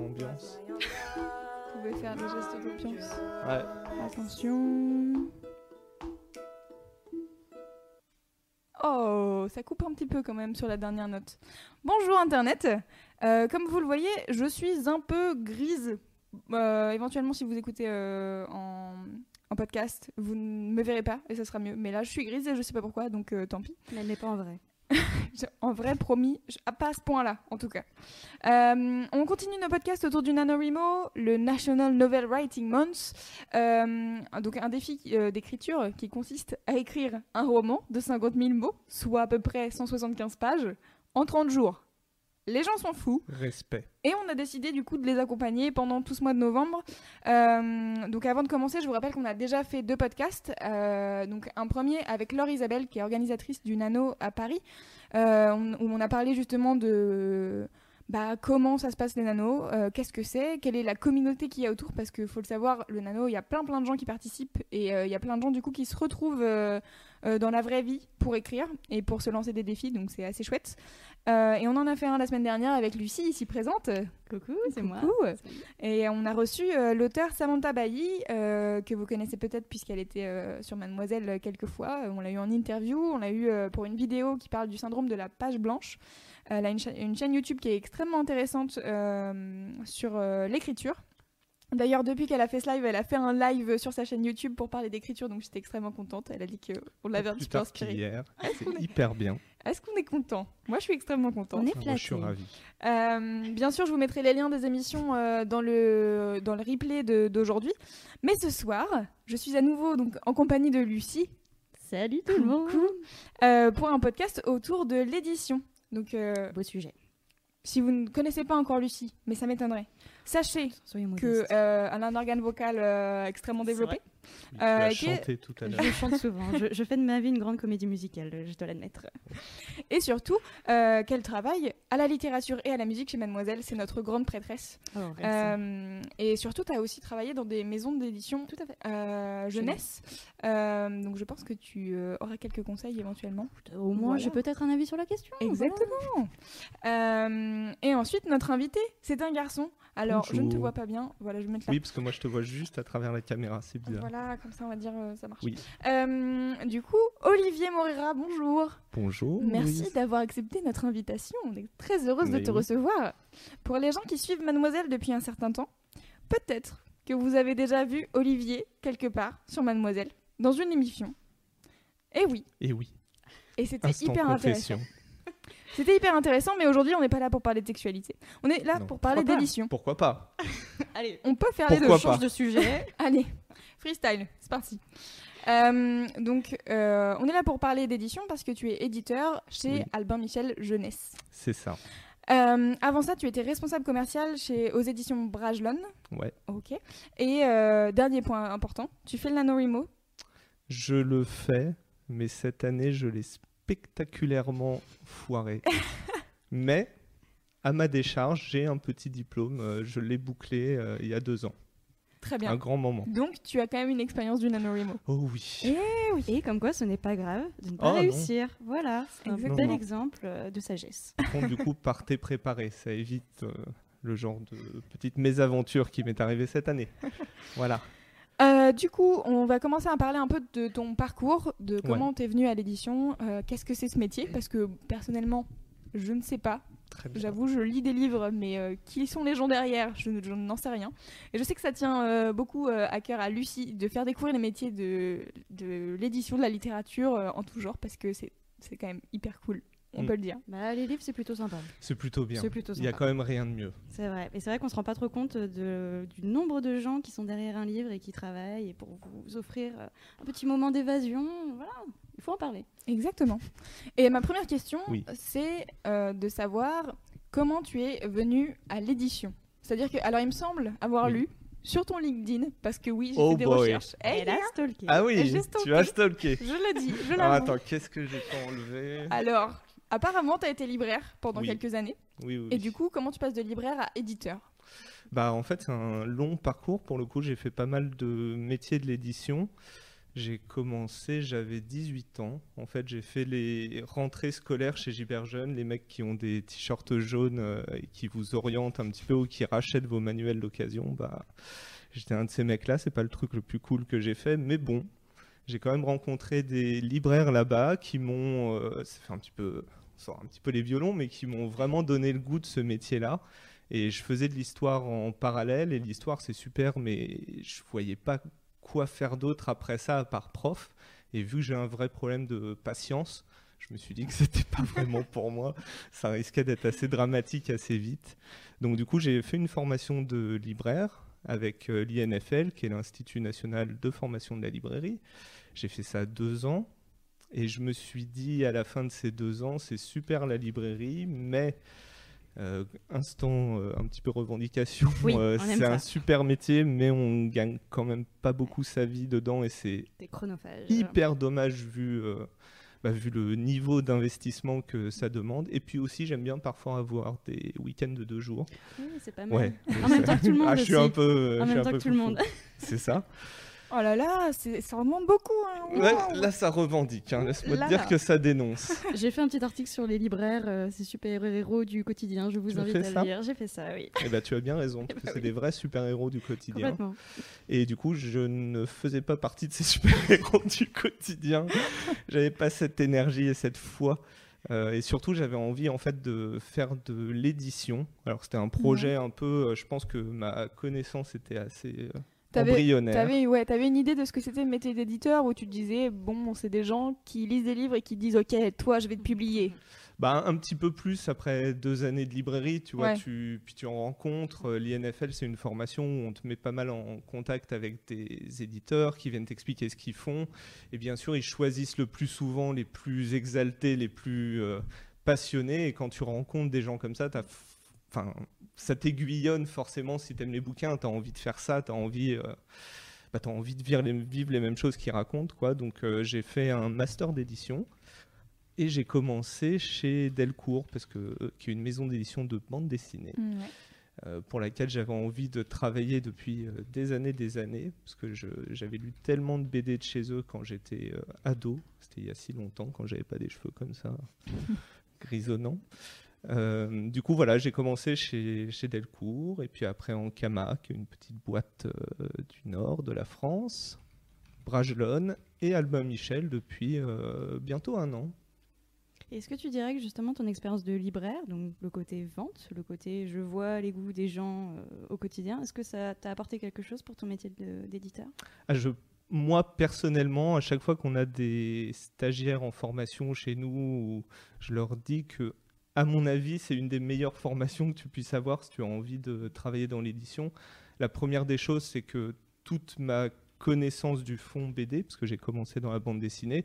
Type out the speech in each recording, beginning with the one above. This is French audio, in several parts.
Ambiance. Vous pouvez faire des gestes d'ambiance. Ouais. Attention. Oh, ça coupe un petit peu quand même sur la dernière note. Bonjour Internet. Euh, comme vous le voyez, je suis un peu grise. Euh, éventuellement, si vous écoutez euh, en, en podcast, vous ne me verrez pas et ça sera mieux. Mais là, je suis grise et je sais pas pourquoi, donc euh, tant pis. Mais elle n'est pas en vrai. En vrai, promis, ah, pas à ce point-là, en tout cas. Euh, on continue nos podcasts autour du NaNoWriMo, le National Novel Writing Month. Euh, donc un défi euh, d'écriture qui consiste à écrire un roman de 50 000 mots, soit à peu près 175 pages, en 30 jours. Les gens sont fous. Respect. Et on a décidé du coup de les accompagner pendant tout ce mois de novembre. Euh, donc avant de commencer, je vous rappelle qu'on a déjà fait deux podcasts. Euh, donc un premier avec Laure Isabelle, qui est organisatrice du Nano à Paris, euh, où on a parlé justement de bah, comment ça se passe les nanos, euh, qu'est-ce que c'est, quelle est la communauté qu'il y a autour, parce qu'il faut le savoir, le nano, il y a plein plein de gens qui participent et euh, il y a plein de gens du coup qui se retrouvent euh, dans la vraie vie pour écrire et pour se lancer des défis, donc c'est assez chouette. Euh, et on en a fait un la semaine dernière avec Lucie, ici présente. Coucou, c'est moi. Coucou. Et on a reçu euh, l'auteur Samantha Bailly, euh, que vous connaissez peut-être puisqu'elle était euh, sur Mademoiselle quelques fois. On l'a eu en interview, on l'a eu pour une vidéo qui parle du syndrome de la page blanche. Elle a une, cha- une chaîne YouTube qui est extrêmement intéressante sur l'écriture. D'ailleurs, depuis qu'elle a fait ce live, elle a fait un live sur sa chaîne YouTube pour parler d'écriture, donc j'étais extrêmement contente. Elle a dit qu'on l'avait un petit peu inspirée. qu'on C'est est- hyper bien. Est-ce qu'on est content? Moi, je suis extrêmement contente. On est Moi, je suis flattés. ravi. Euh, bien sûr, je vous mettrai les liens des émissions euh, dans, le, dans le replay d'aujourd'hui. Mais ce soir, je suis à nouveau donc, en compagnie de Lucie Salut tout le monde. euh, pour un podcast autour de l'édition. Donc, euh, Beau sujet. si vous ne connaissez pas encore Lucie, mais ça m'étonnerait, sachez Soyons que modestes. euh, a un organe vocal euh, extrêmement C'est développé. Tu Euh, as chanté tout à l'heure. Je chante souvent. je, je fais de ma vie une grande comédie musicale, je dois l'admettre. Et surtout, euh, qu'elle travaille à la littérature et à la musique chez Mademoiselle. C'est notre grande prêtresse. Oh. Euh, et surtout, tu as aussi travaillé dans des maisons d'édition Tout à fait. euh, jeunesse. Euh, donc je pense que tu euh, auras quelques conseils éventuellement. Au moins, voilà. j'ai peut-être un avis sur la question. Exactement. Euh, et ensuite, notre invité, c'est un garçon. Alors, je ne te vois pas bien. Voilà, je vais mettre là. Oui, parce que moi, je te vois juste à travers la caméra. C'est bizarre. Voilà, comme ça, on va dire euh, ça marche. Oui. Euh, du coup, Olivier Morera, bonjour. Bonjour. Merci d'avoir accepté notre invitation. On est très heureuse de te oui. recevoir. Pour les gens qui suivent Mademoiselle depuis un certain temps, peut-être que vous avez déjà vu Olivier quelque part sur Mademoiselle, dans une émission. Et oui, Et oui. et c'était hyper intéressant. C'était hyper intéressant, mais aujourd'hui, on n'est pas là pour parler de sexualité. On est là Non. pour parler d'édition. Pourquoi pas Allez, On peut faire les deux. Change de sujet. Allez, freestyle, c'est parti. Euh, donc, euh, on est là pour parler d'édition parce que tu es éditeur chez Oui. Albin Michel Jeunesse. C'est ça. Euh, avant ça, tu étais responsable commercial chez, aux éditions Brajlon. Ouais. Ok. Et dernier point important, tu fais le NaNoWriMo? Je le fais, mais cette année, je l'ai spectaculairement foiré. mais, à ma décharge, j'ai un petit diplôme. je l'ai bouclé il y a deux ans. Très Un bien. grand moment. Donc, tu as quand même une expérience du NaNoWriMo. Oh oui. Et Et comme quoi, ce n'est pas grave de ne pas Oh, non. réussir. Voilà, c'est un bel exemple euh, de sagesse. Par contre, du coup, partez préparé. Ça évite euh, le genre de petite mésaventure qui m'est arrivée cette année. Voilà. Euh, du coup, on va commencer à parler un peu de ton parcours, de comment tu es venu à l'édition, euh, qu'est-ce que c'est ce métier, parce que personnellement, je ne sais pas. J'avoue, je lis des livres, mais euh, qui sont les gens derrière Je, ne- je n'en sais rien. Et je sais que ça tient euh, beaucoup euh, à cœur à Lucie de faire découvrir les métiers de, de l'édition, de la littérature en tout genre, parce que c'est quand même hyper cool, on Mm. peut le dire. Bah, les livres, c'est plutôt sympa. C'est plutôt bien. C'est plutôt Il y a sympa. quand même rien de mieux. C'est vrai. Et c'est vrai qu'on se rend pas trop compte de, du nombre de gens qui sont derrière un livre et qui travaillent et pour vous offrir euh, un petit moment d'évasion. Voilà, il faut en parler. Exactement. Et ma première question, Oui. c'est euh, de savoir comment tu es venu à l'édition C'est-à-dire que, alors il me semble avoir Oui. lu sur ton LinkedIn, parce que oui, j'ai Oh fait des boy. recherches. Eh, Elle a stalké. Ah oui, stalké. tu as stalké. je l'ai dit, je Alors l'avoue. attends, qu'est-ce que j'ai pas enlevé? Alors, apparemment, tu as été libraire pendant Oui. quelques années. Oui, oui. Et du coup, comment tu passes de libraire à éditeur? Bah en fait c'est un long parcours pour le coup j'ai fait pas mal de métiers de l'édition. J'ai commencé, j'avais 18 ans. En fait, j'ai fait les rentrées scolaires chez Gibert Jeune, les mecs qui ont des t-shirts jaunes euh, et qui vous orientent un petit peu ou qui rachètent vos manuels d'occasion. Bah, j'étais un de ces mecs-là. C'est pas le truc le plus cool que j'ai fait, mais bon, j'ai quand même rencontré des libraires là-bas qui m'ont, euh, ça fait un petit peu, sort un petit peu les violons, mais qui m'ont vraiment donné le goût de ce métier-là. Et je faisais de l'histoire en parallèle, et l'histoire c'est super, mais je voyais pas quoi faire d'autre après ça à part prof. Et vu que j'ai un vrai problème de patience, je me suis dit que c'était pas vraiment pour moi. Ça risquait d'être assez dramatique assez vite. Donc du coup, j'ai fait une formation de libraire avec euh, l'INFL, qui est l'Institut national de formation de la librairie. J'ai fait ça deux ans. Et je me suis dit à la fin de ces deux ans, c'est super la librairie, mais euh, instant euh, un petit peu revendication, Oui, euh, c'est un super métier, mais on gagne quand même pas beaucoup sa vie dedans et c'est hyper dommage vu, bah, vu le niveau d'investissement que ça demande. Et puis aussi, j'aime bien parfois avoir des week-ends de deux jours. Oui, c'est pas mal. Ouais. En même temps que tout le monde Ah, je suis aussi. un peu. En même temps que tout le monde. C'est ça. Oh là là, c'est- ça remonte beaucoup. hein. Là, Wow. là, ça revendique. hein. Laisse-moi te dire là. que ça dénonce. J'ai fait un petit article sur les libraires, euh, ces super-héros du quotidien. Je vous Tu invite à ça le lire. J'ai fait ça, oui. Et bah, tu as bien raison, parce que bah c'est oui. des vrais super-héros du quotidien. Complètement. Et du coup, je ne faisais pas partie de ces super-héros du quotidien. J'avais pas cette énergie et cette foi. Euh, et surtout, j'avais envie en fait de faire de l'édition. Alors, c'était un projet un peu. euh, je pense que ma connaissance était assez euh, embryonnaire. T'avais ouais, t'avais une idée de ce que c'était le métier d'éditeur où tu te disais, bon, c'est des gens qui lisent des livres et qui disent, ok, toi, je vais te publier. Bah, un petit peu plus après deux années de librairie, tu vois, Ouais. tu, puis tu en rencontres. Euh, L'INFL, c'est une formation où on te met pas mal en contact avec des éditeurs qui viennent t'expliquer ce qu'ils font. Et bien sûr, ils choisissent le plus souvent les plus exaltés, les plus euh, passionnés. Et quand tu rencontres des gens comme ça, t'as f- enfin, ça t'aiguillonne forcément si tu aimes les bouquins, tu as envie de faire ça, tu as envie. euh, bah, t'as envie de vivre les, vivre les mêmes choses qu'ils racontent. Quoi. Donc euh, j'ai fait un master d'édition et j'ai commencé chez Delcourt, parce que, euh, qui est une maison d'édition de bande dessinée, euh, pour laquelle j'avais envie de travailler depuis des années, des années, parce que j'avais lu tellement de BD de chez eux quand j'étais ado, c'était il y a si longtemps, quand j'avais pas des cheveux comme ça, grisonnants. Euh, du coup, voilà, j'ai commencé chez, chez Delcourt, et puis après en Cama, qui est une petite boîte euh, du nord de la France, Bragelonne et Albin Michel depuis euh, bientôt un an. Est-ce que tu dirais que justement ton expérience de libraire, donc le côté vente, le côté je vois les goûts des gens au quotidien, est-ce que ça t'a apporté quelque chose pour ton métier d'éditeur? Ah, je, moi, personnellement, à chaque fois qu'on a des stagiaires en formation chez nous, je leur dis que, à mon avis, c'est une des meilleures formations que tu puisses avoir si tu as envie de travailler dans l'édition. La première des choses, c'est que toute ma connaissance du fond BD, parce que j'ai commencé dans la bande dessinée,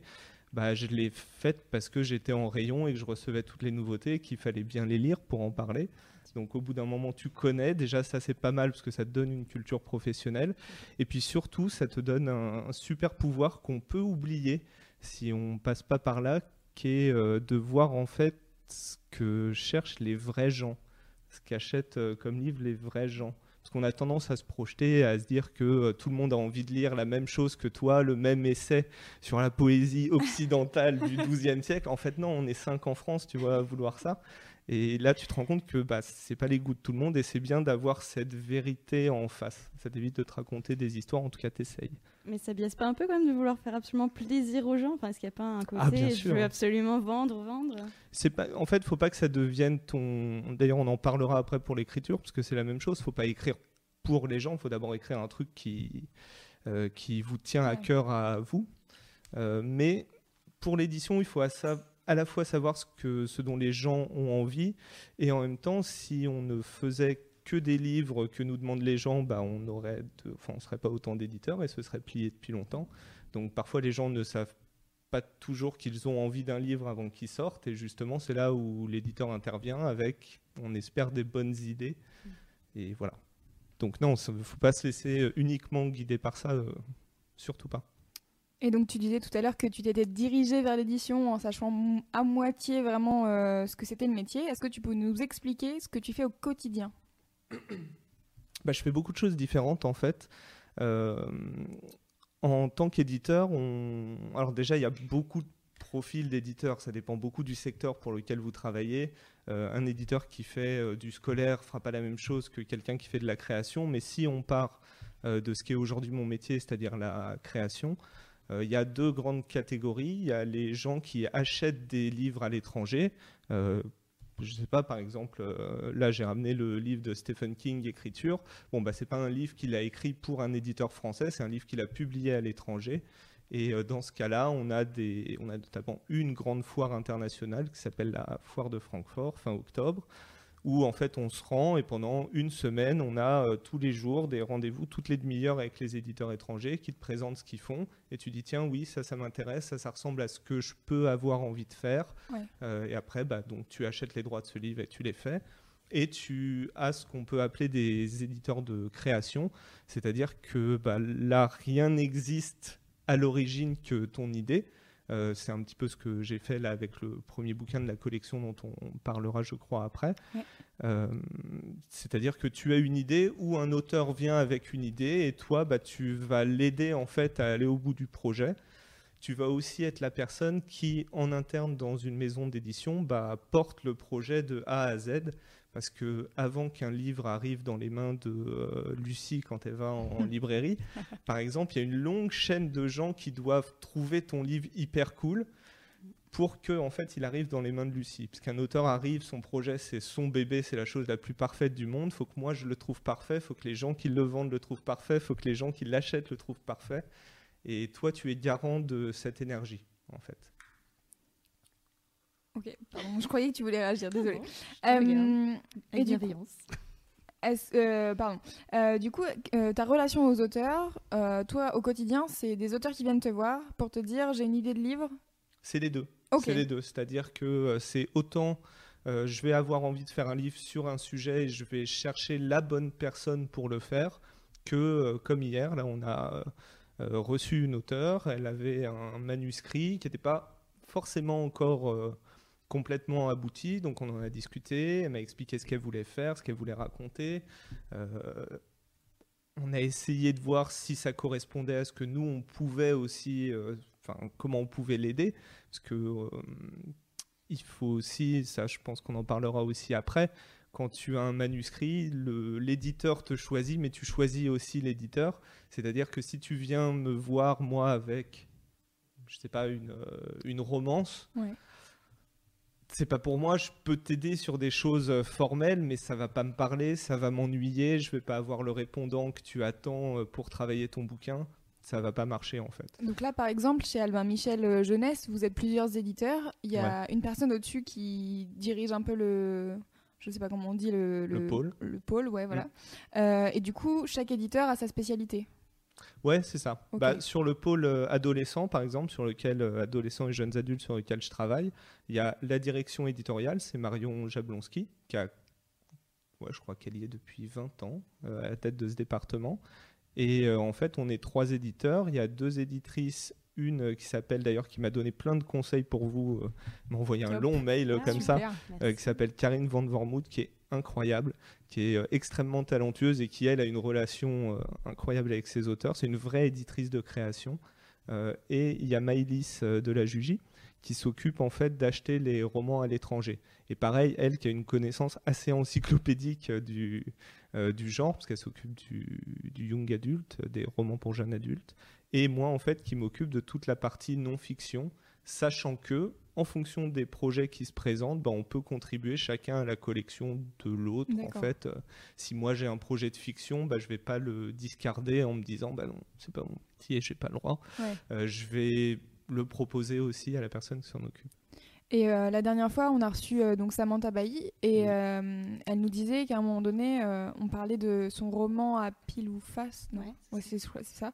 bah, je l'ai faite parce que j'étais en rayon et que je recevais toutes les nouveautés et qu'il fallait bien les lire pour en parler. Donc au bout d'un moment, tu connais. Déjà, ça c'est pas mal parce que ça te donne une culture professionnelle. Et puis surtout, ça te donne un, super pouvoir qu'on peut oublier si on passe pas par là, qui est euh, de voir en fait ce que cherchent les vrais gens, ce qu'achètent euh, comme livre les vrais gens. Parce qu'on a tendance à se projeter, à se dire que euh, tout le monde a envie de lire la même chose que toi, le même essai sur la poésie occidentale du XIIe siècle. En fait, non, on est cinq en France, tu vois, à vouloir ça. Et là, tu te rends compte que bah, c'est pas les goûts de tout le monde et c'est bien d'avoir cette vérité en face. Ça t'évite de te raconter des histoires, en tout cas, t'essayes. Mais ça biaise pas un peu quand même de vouloir faire absolument plaisir aux gens? Enfin, est-ce qu'il n'y a pas un côté Ah, bien je sûr. veux absolument vendre, vendre? C'est pas, en fait, faut pas que ça devienne ton. D'ailleurs, on en parlera après pour l'écriture, parce que c'est la même chose. Faut pas écrire pour les gens. Faut d'abord écrire un truc qui, euh, qui vous tient à cœur à vous. Euh, mais pour l'édition, il faut à, sa- à la fois savoir ce, que, ce dont les gens ont envie, et en même temps, si on ne faisait que des livres que nous demandent les gens, bah, on aurait, de- enfin, on serait pas autant d'éditeurs et ce serait plié depuis longtemps. Donc parfois, les gens ne savent pas toujours qu'ils ont envie d'un livre avant qu'il sorte. Et justement, c'est là où l'éditeur intervient avec, on espère, des bonnes idées. Mm. Et voilà. Donc non, il ne faut pas se laisser uniquement guider par ça, surtout pas. Et donc tu disais tout à l'heure que tu t'étais dirigé vers l'édition en sachant à moitié vraiment euh, ce que c'était le métier. Est-ce que tu peux nous expliquer ce que tu fais au quotidien? Bah, Je fais beaucoup de choses différentes en fait. Euh, en tant qu'éditeur, alors déjà il y a beaucoup de profils d'éditeurs, ça dépend beaucoup du secteur pour lequel vous travaillez. Euh, un éditeur qui fait du scolaire fera pas la même chose que quelqu'un qui fait de la création, mais si on part de ce qui est aujourd'hui mon métier, c'est-à-dire la création, il y a deux grandes catégories. Il y a les gens qui achètent des livres à l'étranger. Euh, je ne sais pas, par exemple, euh, là j'ai ramené le livre de Stephen King, Écriture. Bon, bah, ce n'est pas un livre qu'il a écrit pour un éditeur français, c'est un livre qu'il a publié à l'étranger. Et dans ce cas-là, on a notamment une grande foire internationale qui s'appelle la foire de Francfort, fin octobre, où en fait on se rend et pendant une semaine, on a euh, tous les jours des rendez-vous toutes les demi-heures avec les éditeurs étrangers qui te présentent ce qu'ils font et tu dis tiens oui ça ça m'intéresse, ça ça ressemble à ce que je peux avoir envie de faire. Euh, et après bah, donc tu achètes les droits de ce livre et tu les fais. Et tu as ce qu'on peut appeler des éditeurs de création, c'est-à-dire que bah, là rien n'existe à l'origine que ton idée. Euh, c'est un petit peu ce que j'ai fait là avec le premier bouquin de la collection dont on parlera, je crois, après. Euh, c'est-à-dire que tu as une idée ou un auteur vient avec une idée et toi, bah, tu vas l'aider en fait à aller au bout du projet. Tu vas aussi être la personne qui, en interne dans une maison d'édition, bah, porte le projet de A à Z parce que avant qu'un livre arrive dans les mains de euh, Lucie quand elle va en, librairie, par exemple, il y a une longue chaîne de gens qui doivent trouver ton livre hyper cool pour que en fait il arrive dans les mains de Lucie. Parce qu'un auteur arrive, son projet c'est son bébé, c'est la chose la plus parfaite du monde. Faut que moi je le trouve parfait, faut que les gens qui le vendent le trouvent parfait, faut que les gens qui l'achètent le trouvent parfait. Et toi tu es garant de cette énergie en fait. Ok, pardon, je croyais que tu voulais réagir, désolée. Euh, et bienveillance. Euh, pardon. Euh, du coup, euh, ta relation aux auteurs, toi au quotidien, c'est des auteurs qui viennent te voir pour te dire j'ai une idée de livre? C'est les deux. C'est les deux. C'est-à-dire que c'est autant je vais avoir envie de faire un livre sur un sujet et je vais chercher la bonne personne pour le faire que comme hier, là on a reçu une auteure, elle avait un manuscrit qui n'était pas forcément encore complètement abouti, donc on en a discuté, elle m'a expliqué ce qu'elle voulait faire, ce qu'elle voulait raconter. Euh, on a essayé de voir si ça correspondait à ce que nous, on pouvait aussi, euh, enfin, comment on pouvait l'aider, parce que euh, il faut aussi, ça je pense qu'on en parlera aussi après, quand tu as un manuscrit, l'éditeur te choisit, mais tu choisis aussi l'éditeur. C'est-à-dire que si tu viens me voir, moi, avec, je sais pas, une, une romance, c'est pas pour moi, je peux t'aider sur des choses euh, formelles, mais ça va pas me parler, ça va m'ennuyer, je vais pas avoir le répondant que tu attends euh, pour travailler ton bouquin. Ça va pas marcher en fait. Donc là, par exemple, chez Albin Michel euh, Jeunesse, vous êtes plusieurs éditeurs. Il y a une personne au-dessus qui dirige un peu le, je sais pas comment on dit le, le, pôle. Le pôle, ouais, voilà. Mm. et du coup, chaque éditeur a sa spécialité. Ouais, c'est ça. Bah, sur le pôle euh, adolescent, par exemple, sur lequel euh, adolescents et jeunes adultes sur lequel je travaille, il y a la direction éditoriale, c'est Marion Jablonski, qui a, ouais, je crois qu'elle y est depuis 20 ans euh, à la tête de ce département. Et en fait, on est trois éditeurs. Il y a deux éditrices une qui s'appelle d'ailleurs, qui m'a donné plein de conseils pour vous, m'a envoyé un long mail ah, comme ça, qui s'appelle Karine Van Vormoed, qui est incroyable, qui est euh, extrêmement talentueuse et qui, elle, a une relation euh, incroyable avec ses auteurs. C'est une vraie éditrice de création. Euh, et il y a Maïlis de la Jugie qui s'occupe en fait d'acheter les romans à l'étranger. Et pareil, elle qui a une connaissance assez encyclopédique du, du genre, parce qu'elle s'occupe du, du, young adulte, des romans pour jeunes adultes, et moi en fait qui m'occupe de toute la partie non-fiction, sachant que en fonction des projets qui se présentent, bah, on peut contribuer chacun à la collection de l'autre. En fait, euh, si moi j'ai un projet de fiction, bah, je vais pas le discarder en me disant bah non, c'est pas mon petit et j'ai pas le droit. Euh, je vais le proposer aussi à la personne qui s'en occupe. Et euh, la dernière fois, on a reçu euh, donc Samantha Bailly et euh, elle nous disait qu'à un moment donné, euh, on parlait de son roman à pile ou face. Non? Ouais, c'est ça.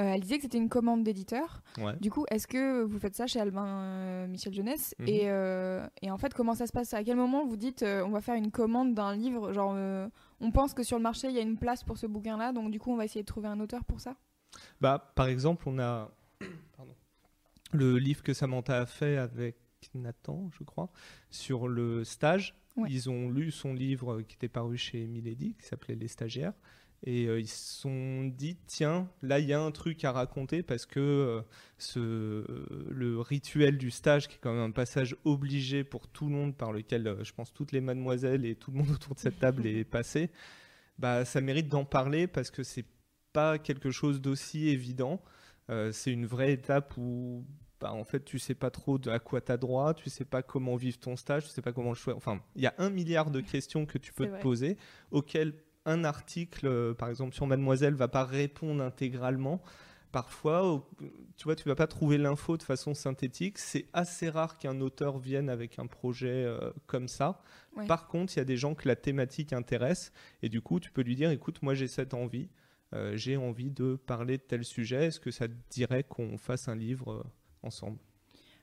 Euh, elle disait que c'était une commande d'éditeur. Ouais. Du coup, est-ce que vous faites ça chez Albin euh, Michel Jeunesse Mhm. et, euh, et en fait, comment ça se passe? À quel moment vous dites on va faire une commande d'un livre? Genre, on pense que sur le marché, il y a une place pour ce bouquin-là, donc du coup, on va essayer de trouver un auteur pour ça? Bah, par exemple, on a pardon, le livre que Samantha a fait avec Nathan, je crois, sur le stage. Ouais. Ils ont lu son livre qui était paru chez Milady, qui s'appelait Les stagiaires. Et euh, ils se sont dit, tiens, là, il y a un truc à raconter parce que euh, ce, euh, le rituel du stage, qui est quand même un passage obligé pour tout le monde, par lequel je pense toutes les mademoiselles et tout le monde autour de cette table est passé, bah, ça mérite d'en parler parce que c'est pas quelque chose d'aussi évident. Euh, c'est une vraie étape où bah, en fait tu sais pas trop de à quoi tu as droit, tu sais pas comment vivre ton stage, tu sais pas comment le choisir. Enfin, il y a un milliard de questions que tu peux te poser auxquelles un article, euh, par exemple sur Mademoiselle, va pas répondre intégralement. Parfois, tu vois, tu vas pas trouver l'info de façon synthétique. C'est assez rare qu'un auteur vienne avec un projet euh, comme ça. Ouais. Par contre, il y a des gens que la thématique intéresse et du coup, tu peux lui dire, écoute, moi j'ai cette envie, euh, j'ai envie de parler de tel sujet. Est-ce que ça te dirait qu'on fasse un livre ensemble?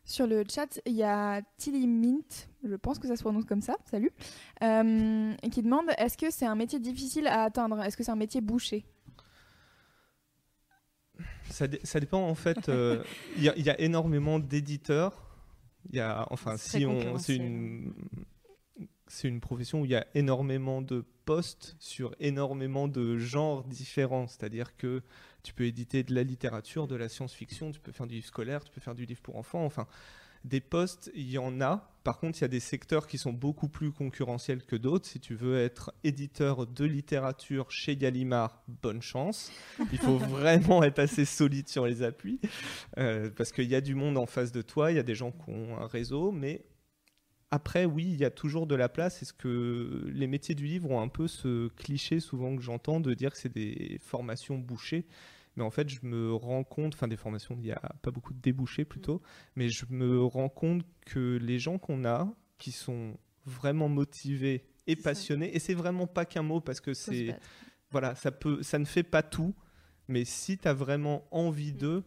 Sur le chat, il y a Tilly Mint, je pense que ça se prononce comme ça, salut, euh, qui demande est-ce que c'est un métier difficile à atteindre? Est-ce que c'est un métier bouché? Ça, dé- ça dépend en fait. euh, Il y, y a énormément d'éditeurs. Il y a, enfin, C'est si on, c'est une, c'est une profession où il y a énormément de postes sur énormément de genres différents. C'est-à-dire que tu peux éditer de la littérature, de la science-fiction, tu peux faire du livre scolaire, tu peux faire du livre pour enfants. Enfin, des postes, il y en a. Par contre, il y a des secteurs qui sont beaucoup plus concurrentiels que d'autres. Si tu veux être éditeur de littérature chez Gallimard, bonne chance. Il faut vraiment être assez solide sur les appuis. euh, parce qu'il y a du monde en face de toi, il y a des gens qui ont un réseau, mais après, oui, il y a toujours de la place. Est-ce que les métiers du livre ont un peu ce cliché souvent que j'entends de dire que c'est des formations bouchées mais en fait, je me rends compte, enfin des formations, il n'y a pas beaucoup de débouchés plutôt, mais je me rends compte que les gens qu'on a, qui sont vraiment motivés et passionnés, et c'est vraiment pas qu'un mot parce que c'est voilà, ça peut, ça ne fait pas tout, mais si tu as vraiment envie Mm. d'eux,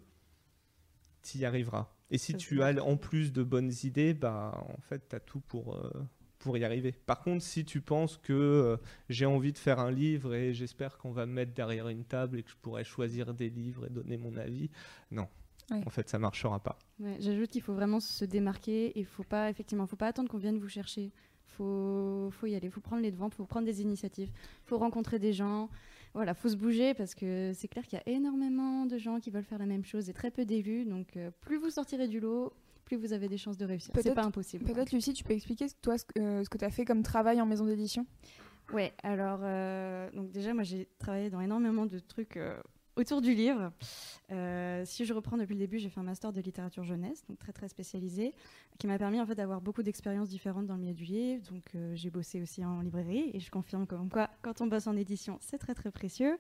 tu y arriveras. Et si tu as en plus de bonnes idées, bah en fait, tu as tout pour, euh, pour y arriver. Par contre, si tu penses que euh, j'ai envie de faire un livre et j'espère qu'on va me mettre derrière une table et que je pourrais choisir des livres et donner mon avis, non. Ouais. En fait, ça marchera pas. Ouais, J'ajoute qu'il faut vraiment se démarquer et il faut pas effectivement, faut pas attendre qu'on vienne vous chercher. Faut, faut y aller, faut prendre les devants, faut prendre des initiatives, faut rencontrer des gens. Voilà, faut se bouger parce que c'est clair qu'il y a énormément de gens qui veulent faire la même chose et très peu d'élus. Donc euh, plus vous sortirez du lot, plus vous avez des chances de réussir. C'est Peut-être- pas impossible. Peut-être Lucie, tu peux expliquer toi ce, que- euh, que tu as fait comme travail en maison d'édition? Ouais, alors euh, donc déjà moi j'ai travaillé dans énormément de trucs euh, autour du livre. Euh, si je reprends depuis le début, j'ai fait un master de littérature jeunesse, donc très très spécialisé, qui m'a permis en fait d'avoir beaucoup d'expériences différentes dans le milieu du livre. Donc euh, j'ai bossé aussi en librairie et je confirme comme quoi quand on bosse en édition, c'est très très précieux.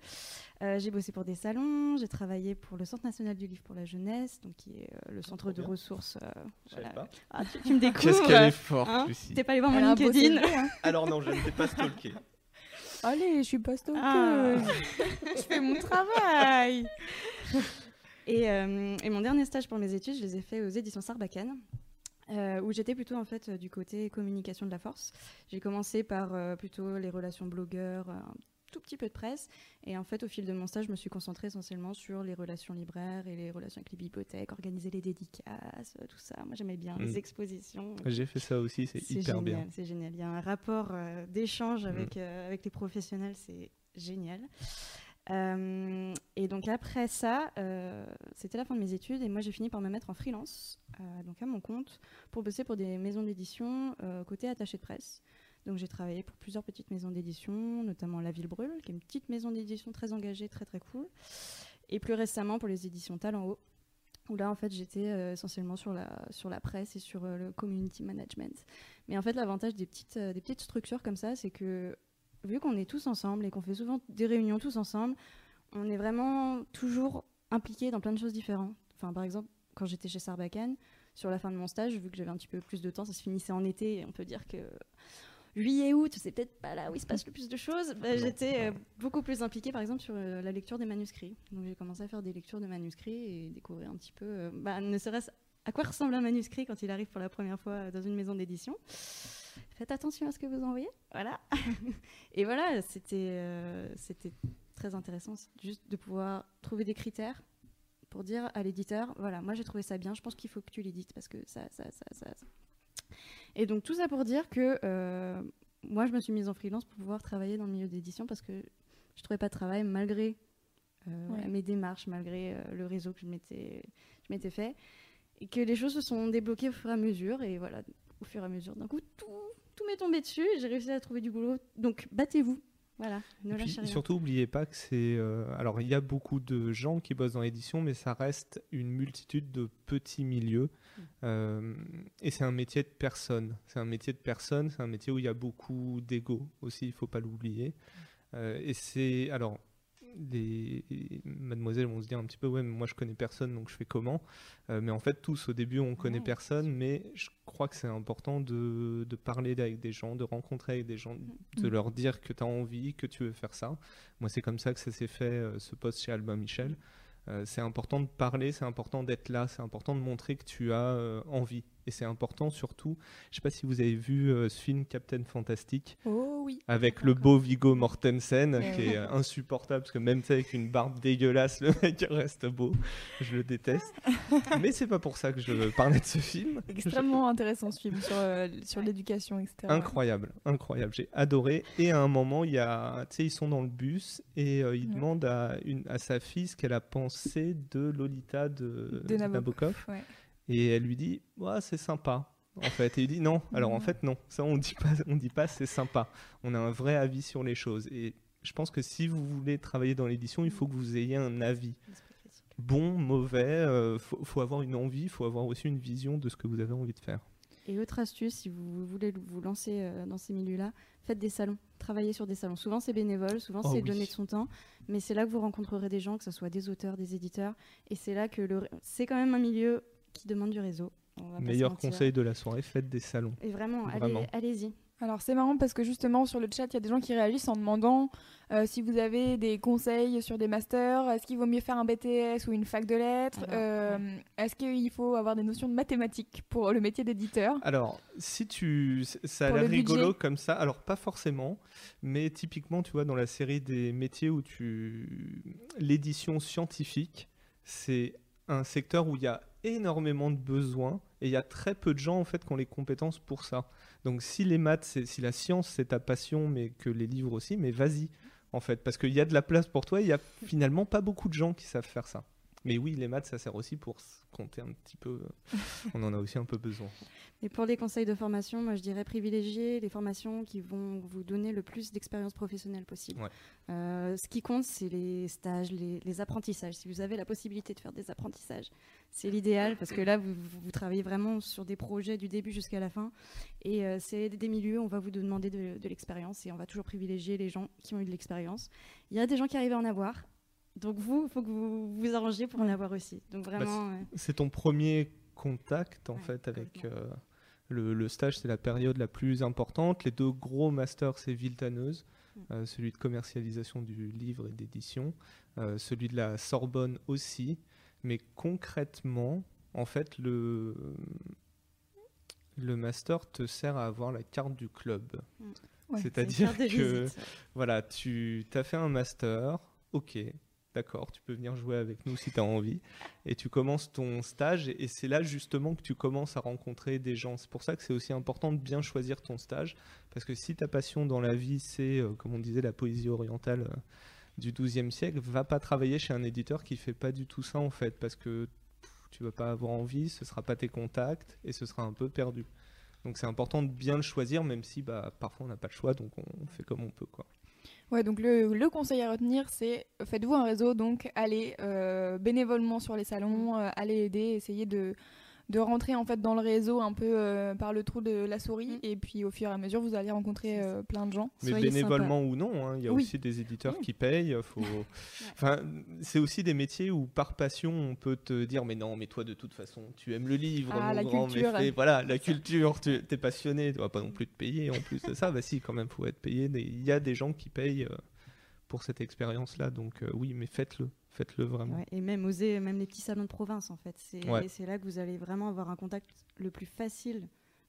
Euh, j'ai bossé pour des salons, j'ai travaillé pour le Centre national du livre pour la jeunesse, donc qui est euh, le centre trop de bien. ressources. euh, voilà. pas. Ah, tu, tu me découvres. Qu'est-ce qu'elle est forte, hein? Lucie. T'es pas allé voir mon LinkedIn hein. Alors non, je ne t'ai pas stalké. Allez, je suis pas. Ah. je fais mon travail. Et, euh, et mon dernier stage pour mes études, je les ai fait aux éditions Sarbacane. euh, où j'étais plutôt en fait du côté communication de la force. J'ai commencé par euh, plutôt les relations blogueurs, tout petit peu de presse, et en fait au fil de mon stage, je me suis concentrée essentiellement sur les relations libraires et les relations avec les bibliothèques, organiser les dédicaces, euh, tout ça. Moi j'aimais bien Mm. les expositions. J'ai fait ça aussi, c'est hyper génial, bien. C'est génial. Il y a un rapport euh, d'échange avec, euh, avec les professionnels, c'est génial. Euh, et donc après ça, euh, c'était la fin de mes études et moi j'ai fini par me mettre en freelance, euh, donc à mon compte, pour bosser pour des maisons d'édition côté attaché de presse. Donc j'ai travaillé pour plusieurs petites maisons d'édition, notamment La Ville Brûle, qui est une petite maison d'édition très engagée, très très cool. Et plus récemment pour les éditions Talent Haut, où là en fait j'étais euh, essentiellement sur la, sur la presse et sur euh, le community management. Mais en fait l'avantage des petites, euh, des petites structures comme ça, c'est que vu qu'on est tous ensemble et qu'on fait souvent des réunions tous ensemble, on est vraiment toujours impliqué dans plein de choses différentes. Enfin par exemple, quand j'étais chez Sarbacane, sur la fin de mon stage, vu que j'avais un petit peu plus de temps, ça se finissait en été, et on peut dire que juillet, août, c'est peut-être pas là où il se passe le plus de choses. Bah, j'étais euh, beaucoup plus impliquée, par exemple, sur euh, la lecture des manuscrits. Donc j'ai commencé à faire des lectures de manuscrits et découvrir un petit peu, euh, bah, ne serait-ce à quoi ressemble un manuscrit quand il arrive pour la première fois dans une maison d'édition. Faites attention à ce que vous envoyez, voilà. et voilà, c'était c'était très intéressant, juste de pouvoir trouver des critères pour dire à l'éditeur, voilà, moi j'ai trouvé ça bien, je pense qu'il faut que tu l'édites parce que ça, ça, ça, ça. ça. Et donc tout ça pour dire que euh, moi je me suis mise en freelance pour pouvoir travailler dans le milieu d'édition parce que je trouvais pas de travail malgré euh, Ouais. mes démarches, malgré euh, le réseau que je m'étais je m'étais fait. Et que les choses se sont débloquées au fur et à mesure et voilà au fur et à mesure. D'un coup tout tout m'est tombé dessus et j'ai réussi à trouver du boulot. Donc battez-vous voilà ne lâchez rien surtout, n'oubliez pas que c'est. euh, alors, il y a beaucoup de gens qui bossent dans l'édition, mais ça reste une multitude de petits milieux. Mm. Euh, et c'est un métier de personne. C'est un métier de personne, c'est un métier où il y a beaucoup d'ego aussi, il faut pas l'oublier. Mm. Euh, et c'est. Alors, les mademoiselles vont se dire un petit peu, ouais, mais moi je connais personne, donc je fais comment Euh, Mais en fait, tous au début, on connaît Ouais, personne, mais je crois que c'est important de, de parler avec des gens, de rencontrer avec des gens, de Mm. leur dire que tu as envie, que tu veux faire ça. Moi, c'est comme ça que ça s'est fait, euh, ce poste chez Albin Michel. Euh, c'est important de parler, c'est important d'être là, c'est important de montrer que tu as envie. Et c'est important surtout, je sais pas si vous avez vu euh, ce film Captain Fantastic Oh oui. avec le beau Vigo Mortensen Ouais. qui est euh, insupportable parce que même avec une barbe dégueulasse, le mec reste beau. Je le déteste. Mais c'est pas pour ça que je parlais de ce film. Extrêmement intéressant ce film sur, euh, sur l'éducation, etc. Incroyable, incroyable. J'ai adoré. Et à un moment, il y a, ils sont dans le bus et euh, il Ouais. demande à, une, à sa fille ce qu'elle a pensé de Lolita de, De Nabokov. Nabokov. Ouais. Et elle lui dit, ouais, c'est sympa. En fait, et il dit non. Alors en Non. fait, non. Ça, on dit pas, on dit pas, c'est sympa. On a un vrai avis sur les choses. Et je pense que si vous voulez travailler dans l'édition, il faut que vous ayez un avis. Bon, mauvais, euh, faut, faut avoir une envie, faut avoir aussi une vision de ce que vous avez envie de faire. Et autre astuce, si vous voulez vous lancer euh, dans ces milieux-là, faites des salons, travaillez sur des salons. Souvent c'est bénévole, souvent Oh c'est oui. donner de son temps, mais c'est là que vous rencontrerez des gens, que ce soit des auteurs, des éditeurs, et c'est là que le... c'est quand même un milieu qui demande du réseau. Meilleur conseil de la soirée, faites des salons. Et vraiment, allez- Vraiment. allez-y. Alors c'est marrant parce que justement sur le chat, il y a des gens qui réagissent en demandant euh, si vous avez des conseils sur des masters, est-ce qu'il vaut mieux faire un BTS ou une fac de lettres, Euh, est-ce qu'il faut avoir des notions de mathématiques pour le métier d'éditeur? Alors, si tu. Ça a l'air budget. rigolo comme ça. Alors, pas forcément. Mais typiquement, tu vois, dans la série des métiers où tu. L'édition scientifique, c'est un secteur où il y a énormément de besoins et il y a très peu de gens, en fait, qui ont les compétences pour ça. Donc, si les maths, si la science, c'est ta passion, mais que les livres aussi, mais vas-y, en fait. Parce qu'il y a de la place pour toi il y a finalement pas beaucoup de gens qui savent faire ça. Mais oui, les maths, ça sert aussi pour compter un petit peu. On en a aussi un peu besoin. Et pour les conseils de formation, moi je dirais privilégier les formations qui vont vous donner le plus d'expérience professionnelle possible. Ouais. Euh, ce qui compte, c'est les stages, les, les apprentissages. Si vous avez la possibilité de faire des apprentissages, c'est l'idéal parce que là, vous, travaillez vraiment sur des projets du début jusqu'à la fin. Et euh, c'est des milieux, où on va vous demander de, de l'expérience et on va toujours privilégier les gens qui ont eu de l'expérience. Il y a des gens qui arrivent à en avoir. Donc vous, il faut que vous vous arrangiez pour en avoir aussi. Donc vraiment, euh, C'est ton premier contact en Ouais, fait avec euh, le, le stage, c'est la période la plus importante. Les deux gros masters, c'est Villetaneuse, Mm. euh, celui de commercialisation du livre et d'édition, euh, celui de la Sorbonne aussi. Mais concrètement, en fait, le, le master te sert à avoir la carte du club. Ouais. C'est-à-dire que visite. voilà, tu as fait un master, ok, d'accord, tu peux venir jouer avec nous si tu as envie, et tu commences ton stage, et, c'est là justement que tu commences à rencontrer des gens. C'est pour ça que c'est aussi important de bien choisir ton stage, parce que si ta passion dans la vie, c'est, euh, comme on disait, la poésie orientale euh, du XIIe siècle, va pas travailler chez un éditeur qui fait pas du tout ça en fait, parce que pff, tu vas pas avoir envie, ce sera pas tes contacts, et ce sera un peu perdu. Donc c'est important de bien le choisir, même si bah, parfois on n'a pas le choix, donc on fait comme on peut. Quoi. Ouais, donc le, le conseil à retenir, c'est faites-vous un réseau, donc allez euh, bénévolement sur les salons, euh, allez aider, essayez de, de rentrer en fait dans le réseau un peu euh, par le trou de la souris Mm. et puis au fur et à mesure vous allez rencontrer euh, plein de gens. Mais Soyez bénévolement ou non, hein, il y a Oui. aussi des éditeurs Oui. qui payent. Faut... enfin, c'est aussi des métiers où par passion on peut te dire mais non, mais toi de toute façon tu aimes le livre, Ah, mon la grand culture. méfait. Voilà, la culture, tu es passionné, tu vas pas non plus te payer en plus de ça. Bah si, quand même, faut être payé. Mais Il y a des gens qui payent euh, pour cette expérience-là, donc euh, oui, mais faites-le, faites-le vraiment. Ouais, et même oser, même les petits salons de province en fait. C'est Ouais. c'est là que vous allez vraiment avoir un contact le plus facile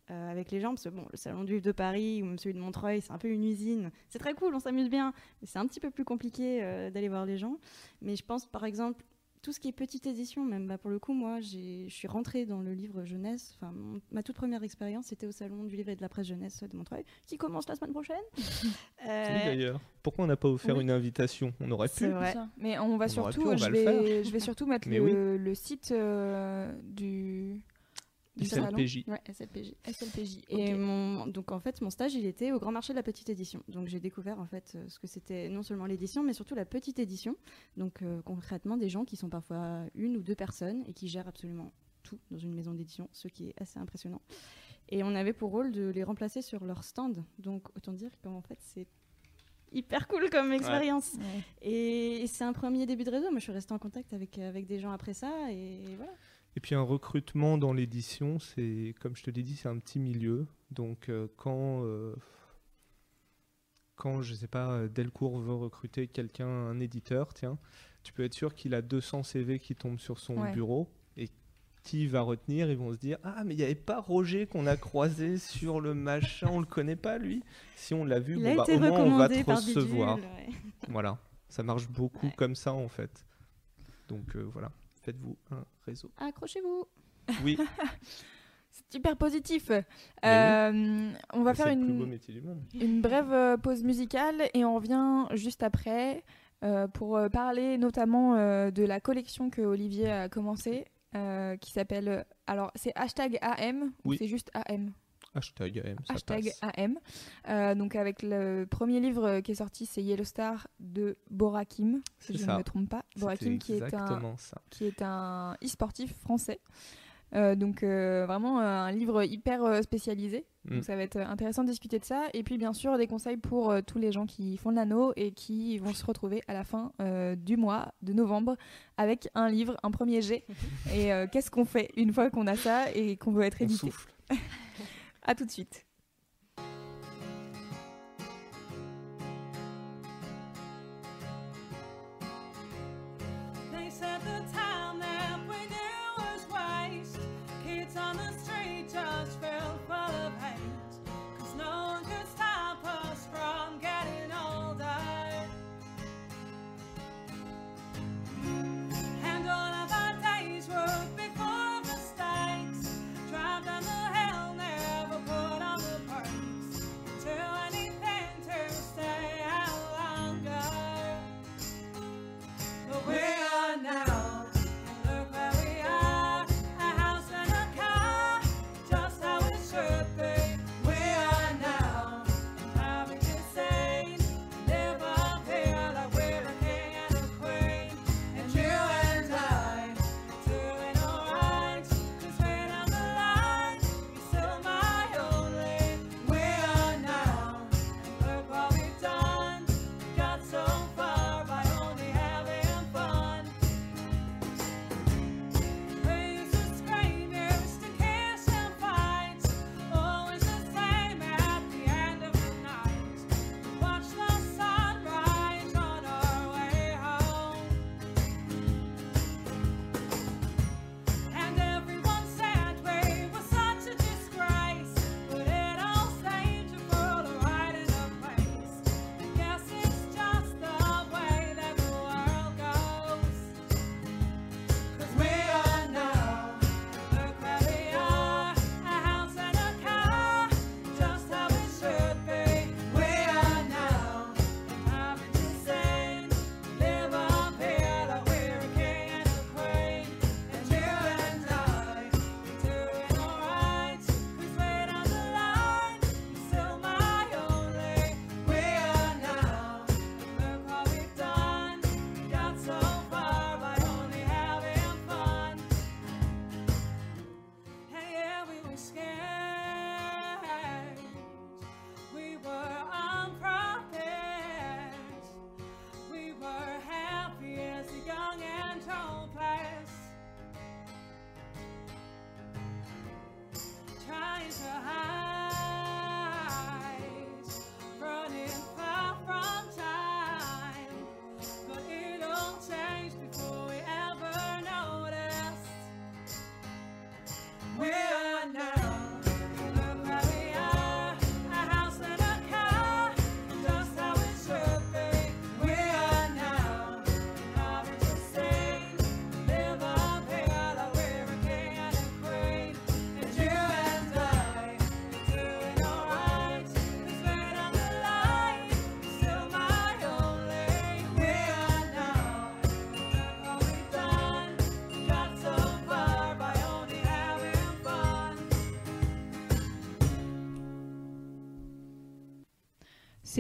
euh, avec les gens. Parce que bon, le salon du livre de Paris ou même celui de Montreuil, c'est un peu une usine. C'est très cool, on s'amuse bien. Mais c'est un petit peu plus compliqué euh, d'aller voir les gens. Mais je pense par exemple, tout ce qui est petite édition, même bah, pour le coup, moi j'ai- je suis rentrée dans le livre jeunesse. Enfin, mon- ma toute première expérience, c'était au salon du livre et de la presse jeunesse de Montreuil, qui commence la semaine prochaine. Oui, Euh, d'ailleurs. Pourquoi on n'a pas offert oui. une invitation? On aurait C'est pu. vrai. Mais on va On surtout, pu, on je, va vais, faire. je vais surtout mettre le site euh, du, du. SLPJ. Ouais, SLPJ. SLPJ. Et mon, donc en fait, mon stage, il était au Grand Marché de la Petite Édition. Donc j'ai découvert en fait euh, ce que c'était non seulement l'édition, mais surtout la petite édition. Donc euh, concrètement, des gens qui sont parfois une ou deux personnes et qui gèrent absolument tout dans une maison d'édition, ce qui est assez impressionnant. Et on avait pour rôle de les remplacer sur leur stand. Donc autant dire qu'en fait, c'est hyper cool comme expérience. Ouais. Et, et c'est un premier début de réseau. Moi, je suis restée en contact avec, avec des gens après ça. Et voilà. Et puis un recrutement dans l'édition, c'est comme je te l'ai dit, c'est un petit milieu. Donc euh, quand euh, quand je sais pas Delcourt veut recruter quelqu'un, un éditeur, tiens, tu peux être sûr qu'il a 200 CV qui tombent sur son Ouais. bureau et qui va retenir? Ils vont se dire ah mais il n'y avait pas Roger qu'on a croisé sur le machin, on le connaît pas lui. Si on l'a vu, bon, bah, au moins on va te recevoir. Bidule, ouais. Voilà, ça marche beaucoup Ouais. comme ça en fait. Donc euh, voilà, faites-vous un réseau. Accrochez-vous. Oui. C'est hyper positif. oui. Euh, on va faire une, une brève euh, pause musicale et on revient juste après euh, pour parler notamment euh, de la collection que Olivier a commencé euh, qui s'appelle. Alors, c'est hashtag AM ou Oui. c'est juste AM Hashtag AM, ça Hashtag passe. AM. Euh, donc, avec le premier livre qui est sorti, c'est Yellow Star de Borakim, si je ça. ne me trompe pas. Borakim qui est un ça. qui est un e-sportif français. Euh, donc euh, vraiment euh, un livre hyper euh, spécialisé. Mm. Donc ça va être intéressant de discuter de ça. Et puis bien sûr des conseils pour euh, tous les gens qui font de l'anneau et qui vont se retrouver à la fin euh, du mois de novembre avec un livre, un premier jet. et euh, qu'est-ce qu'on fait une fois qu'on a ça et qu'on veut être On édité? souffle. À tout de suite.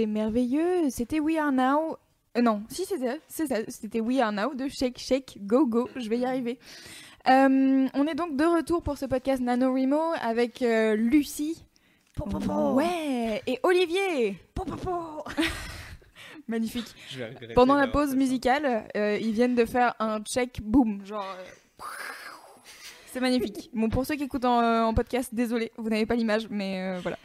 C'est merveilleux. C'était We Are Now. Euh, non, si c'était c'est ça. C'était We Are Now de Shake Shake Go Go. Je vais y arriver. Euh, on est donc de retour pour ce podcast NaNoWriMo avec euh, Lucie. Ouais, et Olivier. Magnifique. Pendant la pause ça. musicale, euh, ils viennent de faire un check boom, genre. C'est magnifique. Bon, pour ceux qui écoutent en, en podcast, désolé, vous n'avez pas l'image, mais euh, voilà.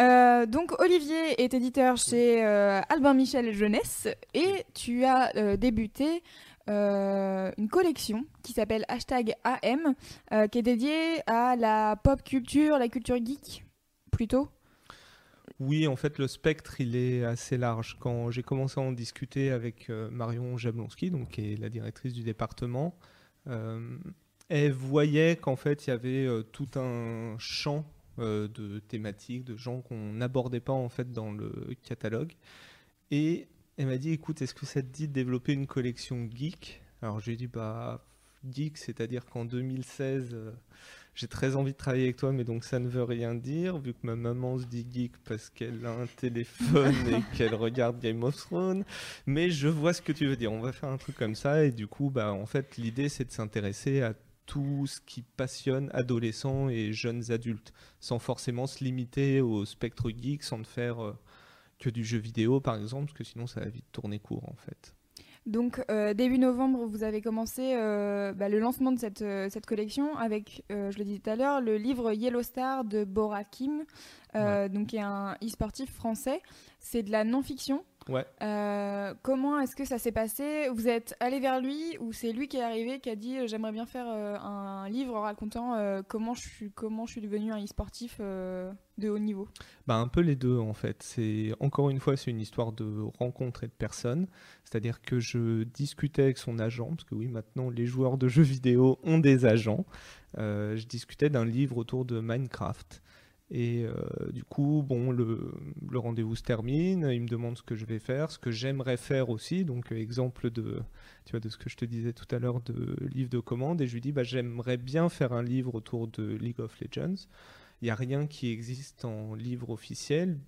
Euh, donc Olivier est éditeur chez euh, Albin Michel Jeunesse et tu as euh, débuté une collection qui s'appelle hashtag AM qui est dédiée à la pop culture, la culture geek plutôt. Oui, en fait, le spectre, il est assez large. Quand j'ai commencé à en discuter avec Marion Jablonski, donc, qui est la directrice du département, elle voyait qu'en fait, il y avait tout un champ euh, de thématiques, de gens qu'on n'abordait pas en fait dans le catalogue. Et elle m'a dit, écoute, est-ce que ça te dit de développer une collection geek? Alors, je lui ai dit, bah, geek, c'est-à-dire qu'en 2016... euh, j'ai très envie de travailler avec toi, mais donc ça ne veut rien dire, vu que ma maman se dit geek parce qu'elle a un téléphone et qu'elle regarde Game of Thrones. Mais je vois ce que tu veux dire. On va faire un truc comme ça. Et du coup, bah, en fait, l'idée, c'est de s'intéresser à tout ce qui passionne adolescents et jeunes adultes, sans forcément se limiter au spectre geek, sans ne faire euh, que du jeu vidéo, par exemple, parce que sinon, ça va vite tourner court, en fait. Donc euh, début novembre, vous avez commencé euh, bah, le lancement de cette, cette collection avec, je le disais tout à l'heure, le livre Yellow Star de Bora Kim, donc qui est un e-sportif français. C'est de la non-fiction. Ouais. Euh, comment est-ce que ça s'est passé? Vous êtes allé vers lui ou c'est lui qui est arrivé qui a dit euh, j'aimerais bien faire euh, un livre racontant comment je suis comment je suis devenu un e-sportif de haut niveau? Bah, un peu les deux en fait. C'est encore une fois c'est une histoire de rencontre et de personnes. C'est-à-dire que je discutais avec son agent parce que oui maintenant les joueurs de jeux vidéo ont des agents. Je discutais d'un livre autour de Minecraft. Et euh, du coup, bon, le, rendez-vous se termine. Il me demande ce que je vais faire, ce que j'aimerais faire aussi. Donc, euh, exemple de, tu vois, de ce que je te disais tout à l'heure de livre de commande. Et je lui dis, bah, j'aimerais bien faire un livre autour de League of Legends. Il n'y a rien qui existe en livre officiel.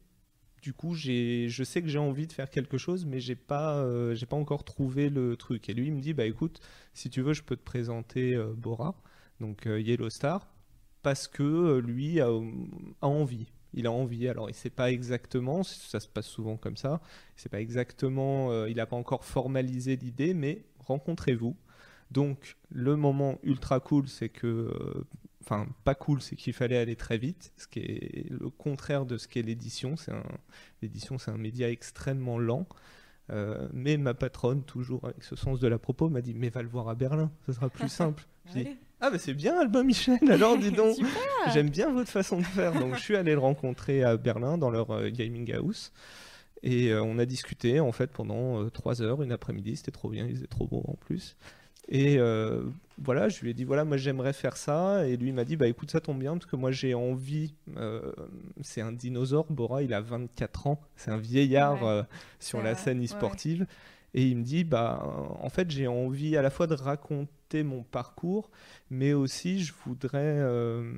Du coup, je sais que j'ai envie de faire quelque chose, mais j'ai pas, euh, pas encore trouvé le truc. Et lui, il me dit, bah écoute, si tu veux, je peux te présenter Bora, donc Yellow Star, parce que euh, lui a, a envie. Il a envie. Alors, il sait pas exactement, ça se passe souvent comme ça. C'est pas exactement, euh, il n'a pas encore formalisé l'idée, mais rencontrez-vous. Donc, le moment ultra cool, c'est que euh, enfin pas cool, c'est qu'il fallait aller très vite, ce qui est le contraire de ce qu'est l'édition. L'édition, c'est un média extrêmement lent. Euh, mais ma patronne, toujours avec ce sens de la propos, m'a dit mais va le voir à Berlin, ce sera plus simple. Ah bah c'est bien Albin Michel, alors dis donc, j'aime bien votre façon de faire. Donc je suis allé le rencontrer à Berlin dans leur euh, gaming house. Et euh, on a discuté en fait pendant euh, trois heures, une après-midi, c'était trop bien, il faisait trop beau en plus. Et euh, voilà, je lui ai dit voilà, moi j'aimerais faire ça. Et lui il m'a dit bah écoute, ça tombe bien parce que moi j'ai envie. euh, c'est un dinosaure, Bora, il a 24 ans, c'est un vieillard Ouais. euh, sur la vrai, scène ouais, e-sportive. Et il me dit bah en fait j'ai envie à la fois de raconter mon parcours, mais aussi je voudrais euh,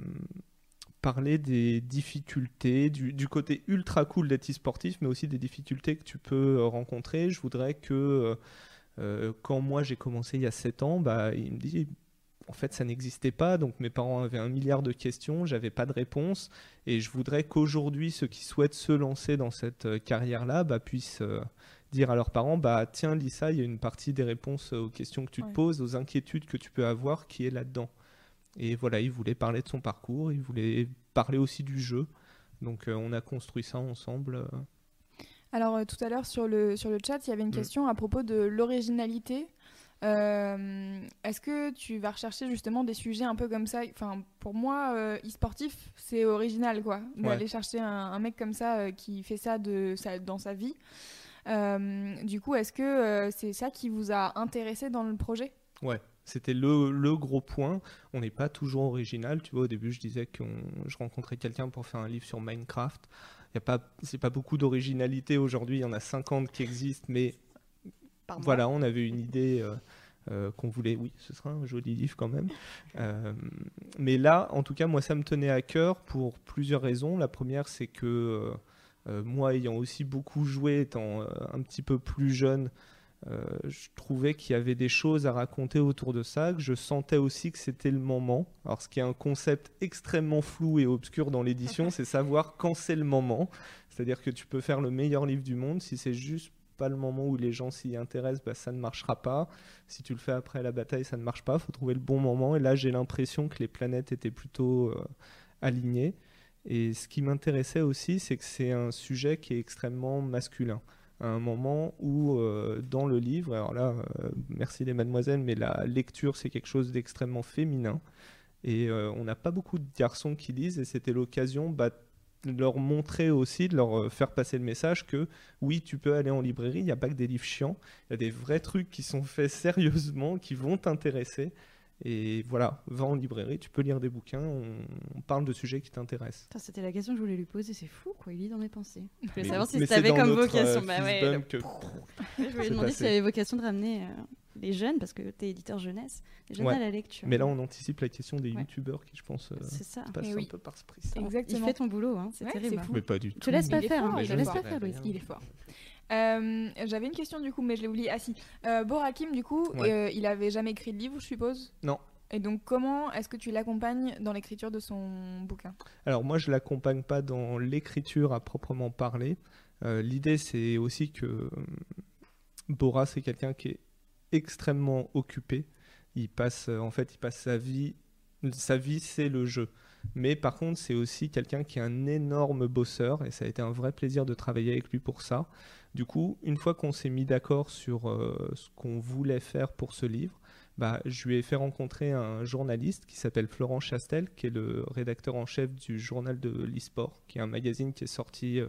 parler des difficultés, du, côté ultra cool d'être e-sportif, mais aussi des difficultés que tu peux euh, rencontrer. Je voudrais que euh, quand moi j'ai commencé il y a 7 ans, bah, il me dit en fait ça n'existait pas, donc mes parents avaient un milliard de questions, j'avais pas de réponse, et je voudrais qu'aujourd'hui ceux qui souhaitent se lancer dans cette carrière-là bah, puissent dire à leurs parents bah tiens Lisa, il y a une partie des réponses aux questions que tu Ouais. te poses, aux inquiétudes que tu peux avoir qui est là-dedans. Et voilà, il voulait parler de son parcours, il voulait parler aussi du jeu. Donc euh, on a construit ça ensemble. euh. Alors euh, tout à l'heure sur le, sur le chat, il y avait une Mm. question à propos de l'originalité. Euh, Est-ce que tu vas rechercher justement des sujets un peu comme ça? Enfin, pour moi, e-sportif, c'est original, quoi. D'aller chercher un, un mec comme ça qui fait ça, de, ça dans sa vie. Euh, du coup, est-ce que euh, c'est ça qui vous a intéressé dans le projet? Ouais, c'était le, le gros point. On n'est pas toujours original. Tu vois, au début, je disais que je rencontrais quelqu'un pour faire un livre sur Minecraft. Il y a pas, c'est pas beaucoup d'originalité aujourd'hui. Il y en a 50 qui existent, mais voilà, on avait une idée euh, euh, qu'on voulait. Oui, ce sera un joli livre quand même. Euh, mais là, en tout cas, moi, ça me tenait à cœur pour plusieurs raisons. La première, c'est que moi, ayant aussi beaucoup joué, étant euh, un petit peu plus jeune, euh, je trouvais qu'il y avait des choses à raconter autour de ça, que je sentais aussi que c'était le moment. Alors, ce qui est un concept extrêmement flou et obscur dans l'édition, c'est savoir quand c'est le moment. C'est-à-dire que tu peux faire le meilleur livre du monde, si c'est juste pas le moment où les gens s'y intéressent, bah, ça ne marchera pas. Si tu le fais après la bataille, ça ne marche pas. Il faut trouver le bon moment. Et là, j'ai l'impression que les planètes étaient plutôt euh, alignées. Et ce qui m'intéressait aussi, c'est que c'est un sujet qui est extrêmement masculin. À un moment où, euh, dans le livre, alors là, euh, merci les mademoiselles, mais la lecture, c'est quelque chose d'extrêmement féminin. Et euh, on n'a pas beaucoup de garçons qui lisent, et c'était l'occasion bah, de leur montrer aussi, de leur faire passer le message que oui, tu peux aller en librairie, il n'y a pas que des livres chiants, il y a des vrais trucs qui sont faits sérieusement, qui vont t'intéresser. Et voilà, va en librairie, tu peux lire des bouquins, on, on parle de sujets qui t'intéressent. C'était la question que je voulais lui poser, c'est fou quoi, il lit dans mes pensées. Je voulais Mais- savoir si mais ça avait comme vocation. euh, bah ouais, le- que- Je voulais demander s'il avait vocation de ramener euh, les jeunes, parce que tu es éditeur jeunesse, les jeunes Ouais. à la lecture. Mais là, on anticipe la question des Ouais. youtubeurs qui, je pense, euh, ça. passent Eh un peu par ce prix. Exactement. Il fait ton boulot, hein, c'est Ouais, terrible. hein. Mais pas du tout. te laisse Il pas faire, hein, il est fort. Euh, J'avais une question du coup, mais je l'ai oublié. Ah si, euh, Borakim du coup, Ouais. euh, il avait jamais écrit de livre, je suppose? Non. Et donc comment est-ce que tu l'accompagnes dans l'écriture de son bouquin? Alors moi, je l'accompagne pas dans l'écriture à proprement parler. Euh, L'idée, c'est aussi que Bora, c'est quelqu'un qui est extrêmement occupé. Il passe, en fait, il passe sa vie, sa vie, c'est le jeu. Mais par contre, c'est aussi quelqu'un qui est un énorme bosseur et ça a été un vrai plaisir de travailler avec lui pour ça. Du coup, une fois qu'on s'est mis d'accord sur euh, ce qu'on voulait faire pour ce livre, bah, je lui ai fait rencontrer un journaliste qui s'appelle Florent Chastel, qui est le rédacteur en chef du journal de l'e-sport, qui est un magazine qui est sorti, euh,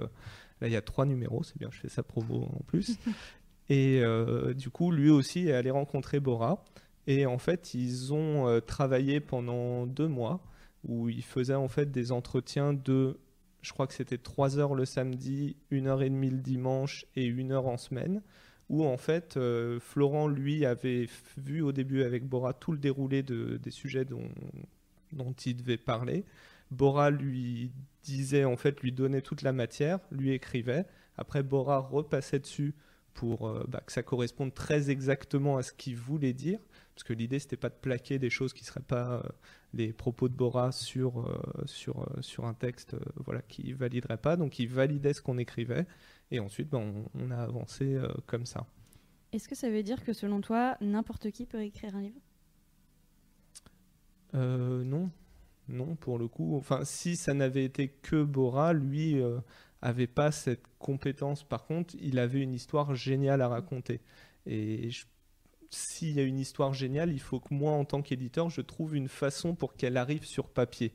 là il y a trois numéros, c'est bien, je fais sa promo en plus. Et euh, du coup, lui aussi est allé rencontrer Bora. Et en fait, ils ont travaillé pendant deux mois, où ils faisaient en fait des entretiens de, je crois que c'était trois heures le samedi, une heure et demie le dimanche et une heure en semaine où en fait euh, Florent lui avait vu au début avec Bora tout le déroulé de- des sujets dont, dont il devait parler. Bora lui disait en fait lui donnait toute la matière, lui écrivait. Après Bora repassait dessus pour euh, bah, que ça corresponde très exactement à ce qu'il voulait dire, parce que l'idée c'était pas de plaquer des choses qui seraient pas euh, les propos de Bora sur euh, sur euh, sur un texte euh, voilà qui validerait pas. Donc il validait ce qu'on écrivait et ensuite ben, on, on a avancé comme ça. Est-ce que ça veut dire que selon toi, n'importe qui peut écrire un livre? Non, non pour le coup. Enfin, si ça n'avait été que Bora, lui avait pas cette compétence. Par contre, il avait une histoire géniale à raconter. Et je- s'il y a une histoire géniale, il faut que moi, en tant qu'éditeur, je trouve une façon pour qu'elle arrive sur papier.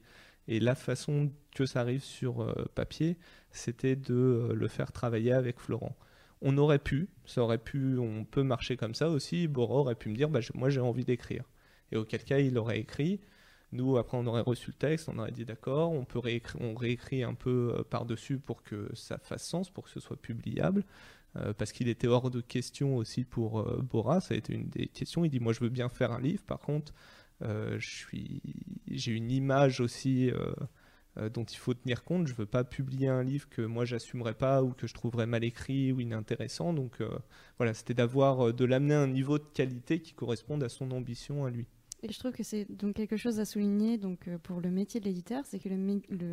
Et la façon que ça arrive sur euh, papier, c'était de euh, le faire travailler avec Florent. On aurait pu, ça aurait pu, on peut marcher comme ça aussi. Bora aurait pu me dire, bah, moi j'ai envie d'écrire. Et auquel cas, il aurait écrit. Nous, après, on aurait reçu le texte, on aurait dit d'accord, on peut on réécrit un peu euh, par-dessus pour que ça fasse sens, pour que ce soit publiable. Euh, parce qu'il était hors de question aussi pour euh, Bora, ça a été une des questions. Il dit Moi, je veux bien faire un livre, par contre, euh, j'ai une image aussi dont il faut tenir compte. Je veux pas publier un livre que moi j'assumerais pas ou que je trouverais mal écrit ou inintéressant. Donc voilà, c'était d'avoir, de l'amener à un niveau de qualité qui corresponde à son ambition à lui. Et je trouve que c'est donc quelque chose à souligner donc, euh, pour le métier de l'éditeur, c'est que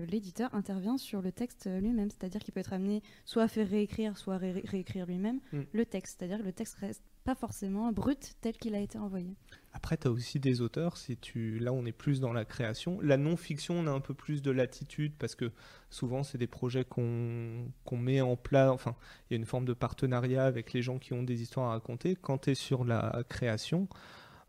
l'éditeur intervient sur le texte lui-même, c'est-à-dire qu'il peut être amené soit à faire réécrire, soit à ré- réécrire lui-même Mm. le texte, c'est-à-dire que le texte reste pas forcément brut tel qu'il a été envoyé. Après, tu as aussi des auteurs, si tu... là on est plus dans la création. La non-fiction, on a un peu plus de latitude parce que souvent c'est des projets qu'on qu'on met en place, enfin il y a une forme de partenariat avec les gens qui ont des histoires à raconter. Quand tu es sur la création,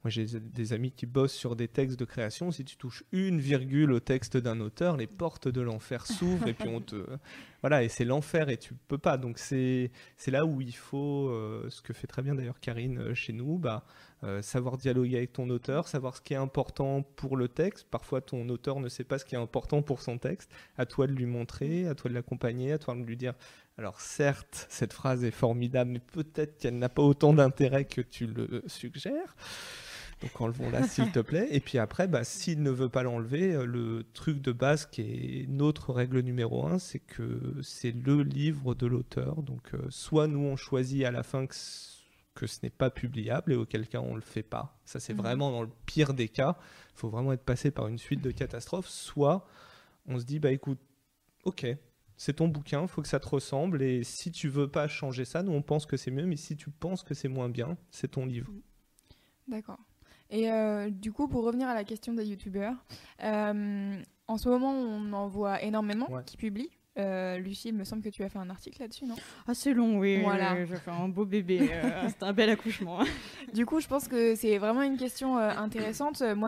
moi j'ai des amis qui bossent sur des textes de création, si tu touches une virgule au texte d'un auteur, les portes de l'enfer s'ouvrent et puis on te... Voilà, et c'est l'enfer et tu peux pas. Donc c'est là où il faut, euh, ce que fait très bien d'ailleurs Karine euh, chez nous, bah, euh, savoir dialoguer avec ton auteur, savoir ce qui est important pour le texte. Parfois, ton auteur ne sait pas ce qui est important pour son texte. À toi de lui montrer, à toi de l'accompagner, à toi de lui dire. Alors certes, cette phrase est formidable, mais peut-être qu'elle n'a pas autant d'intérêt que tu le suggères. Donc enlevons-la s'il te plaît. Et puis après, bah, s'il ne veut pas l'enlever, euh, le truc de base qui est notre règle numéro un, c'est que c'est le livre de l'auteur. Donc euh, soit nous on choisit à la fin que, ce n'est pas publiable et auquel cas on le fait pas. Ça c'est Mhm. vraiment dans le pire des cas. Il faut vraiment être passé par une suite de catastrophes. Soit on se dit bah écoute, ok. C'est ton bouquin, faut que ça te ressemble et si tu veux pas changer ça, nous on pense que c'est mieux, mais si tu penses que c'est moins bien, c'est ton livre. D'accord. Et euh, du coup, pour revenir à la question des youtubeurs, euh, en ce moment, on en voit énormément Ouais. qui publient. Euh, Lucie, il me semble que tu as fait un article là-dessus, non? Ah, c'est long, oui. Voilà. oui, J'ai fait un beau bébé. euh, C'était un bel accouchement. Du coup, je pense que c'est vraiment une question euh, intéressante. Moi,